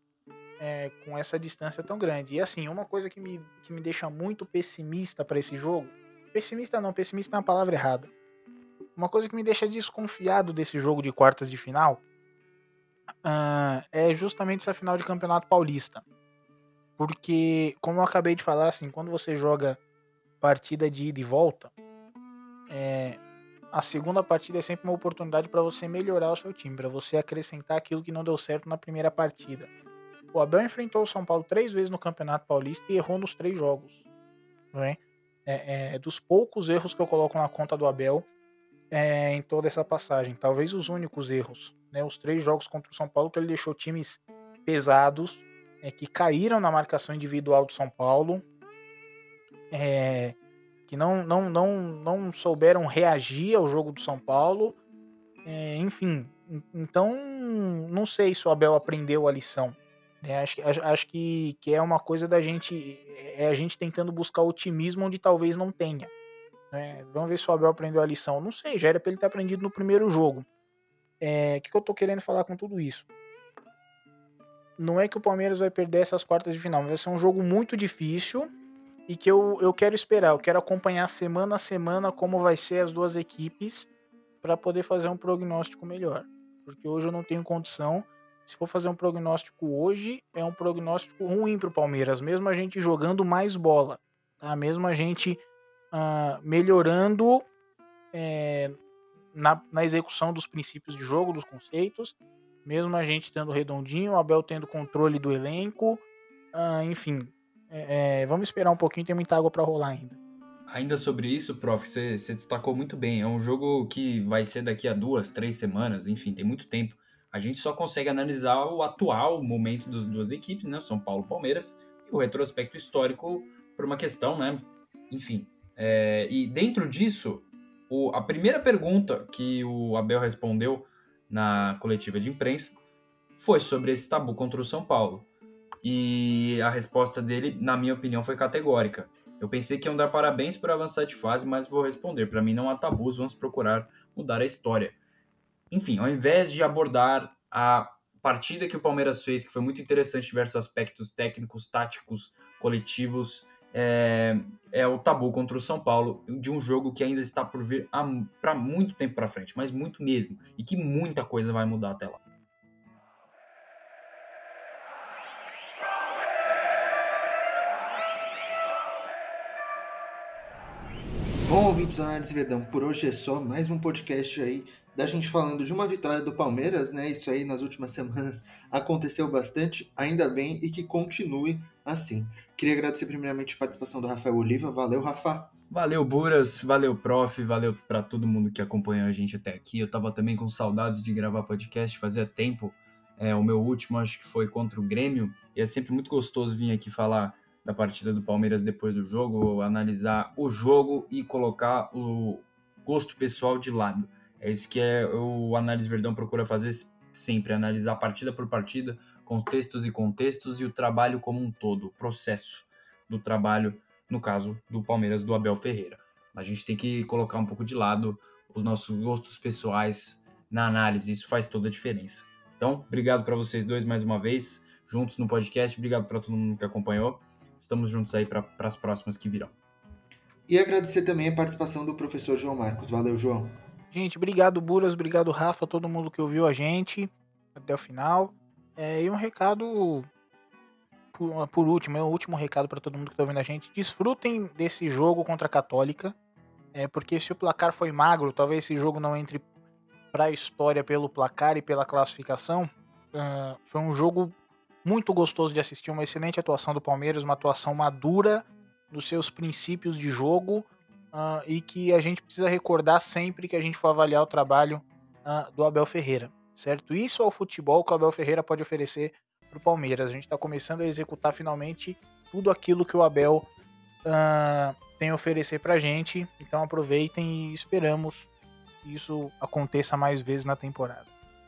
é, com essa distância tão grande. E assim, uma coisa que me, que me deixa muito pessimista para esse jogo. Pessimista não, pessimista é uma palavra errada. Uma coisa que me deixa desconfiado desse jogo de quartas de final uh, é justamente essa final de campeonato paulista. Porque, como eu acabei de falar, assim, quando você joga partida de ida e volta, é, a segunda partida é sempre uma oportunidade para você melhorar o seu time, para você acrescentar aquilo que não deu certo na primeira partida. O Abel enfrentou o São Paulo três vezes no Campeonato Paulista e errou nos três jogos. Não é? É, é, dos poucos erros que eu coloco na conta do Abel é, em toda essa passagem. Talvez os únicos erros. Né? Os três jogos contra o São Paulo que ele deixou times pesados é, que caíram na marcação individual do São Paulo. É, que não, não, não, não souberam reagir ao jogo do São Paulo. É, enfim, então não sei se o Abel aprendeu a lição. É, acho, acho, que, que é uma coisa da gente. É a gente tentando buscar otimismo onde talvez não tenha. Né? Vamos ver se o Abel aprendeu a lição. Não sei, já era pra ele ter aprendido no primeiro jogo. É, o que, que eu tô querendo falar com tudo isso? Não é que o Palmeiras vai perder essas quartas de final, mas vai ser um jogo muito difícil e que eu, eu quero esperar. Eu quero acompanhar semana a semana como vai ser as duas equipes para poder fazer um prognóstico melhor. Porque hoje eu não tenho condição se for fazer um prognóstico hoje, é um prognóstico ruim para o Palmeiras, mesmo a gente jogando mais bola, tá? Mesmo a gente uh, melhorando é, na, na, execução dos princípios de jogo, dos conceitos, mesmo a gente tendo redondinho, o Abel tendo controle do elenco, uh, enfim, é, é, vamos esperar um pouquinho, tem muita água para rolar ainda. Ainda sobre isso, prof, você, destacou muito bem. É um jogo que vai ser daqui a duas, três semanas, enfim, tem muito tempo. A gente só consegue analisar o atual momento das duas equipes, né? São Paulo Palmeiras, e o retrospecto histórico por uma questão, né? Enfim. É, e dentro disso, o, a primeira pergunta que o Abel respondeu na coletiva de imprensa foi sobre esse tabu contra o São Paulo. E a resposta dele, na minha opinião, foi categórica. Eu pensei que iam dar parabéns por avançar de fase, mas vou responder. Para mim não há tabus, vamos procurar mudar a história. Enfim, ao invés de abordar a partida que o Palmeiras fez, que foi muito interessante diversos aspectos técnicos, táticos, coletivos, é, é, o tabu contra o São Paulo, de um jogo que ainda está por vir para muito tempo para frente, mas muito mesmo, e que muita coisa vai mudar até lá. Bom, ouvintes do Análise Verdão, por hoje é só mais um podcast aí da gente falando de uma vitória do Palmeiras, né? Isso aí nas últimas semanas aconteceu bastante, ainda bem, e que continue assim. Queria agradecer primeiramente a participação do Rafael Oliva. Valeu, Rafa. Valeu, Buras. Valeu, prof. Valeu para todo mundo que acompanhou a gente até aqui. Eu tava também com saudades de gravar podcast, fazia tempo. É, o meu último acho que foi contra o Grêmio, e é sempre muito gostoso vir aqui falar da partida do Palmeiras depois do jogo, analisar o jogo e colocar o gosto pessoal de lado. É isso que é, o Análise Verdão procura fazer sempre, analisar partida por partida, contextos e contextos e o trabalho como um todo, o processo do trabalho, no caso do Palmeiras do Abel Ferreira. A gente tem que colocar um pouco de lado os nossos gostos pessoais na análise, isso faz toda a diferença. Então, obrigado para vocês dois mais uma vez, juntos no podcast, obrigado para todo mundo que acompanhou estamos juntos aí para as próximas que virão. E agradecer também a participação do professor João Marcos. Valeu, João. Gente, obrigado, Buras, obrigado, Rafa, todo mundo que ouviu a gente até o final. É, e um recado por, por último, é o último recado para todo mundo que está ouvindo a gente. Desfrutem desse jogo contra a Católica, é, porque se o placar foi magro, talvez esse jogo não entre para a história pelo placar e pela classificação. Uh, foi um jogo muito gostoso de assistir, uma excelente atuação do Palmeiras, uma atuação madura dos seus princípios de jogo uh, e que a gente precisa recordar sempre que a gente for avaliar o trabalho uh, do Abel Ferreira, certo? Isso é o futebol que o Abel Ferreira pode oferecer para o Palmeiras. A gente está começando a executar finalmente tudo aquilo que o Abel uh, tem a oferecer para a gente. Então aproveitem e esperamos que isso aconteça mais vezes na temporada,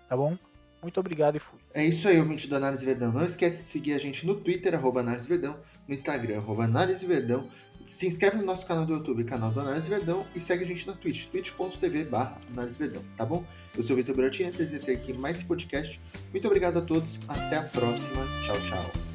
tá bom? Muito obrigado e fui. É isso aí, ouvinte do Análise Verdão. Não esquece de seguir a gente no Twitter, arroba Análise Verdão, no Instagram, arroba Análise Verdão. Se inscreve no nosso canal do YouTube, canal do Análise Verdão, e segue a gente na Twitch, twitch.tv Análise Verdão, tá bom? Eu sou o Vitor Buratinha, apresentei aqui mais esse podcast. Muito obrigado a todos, até a próxima. Tchau, tchau.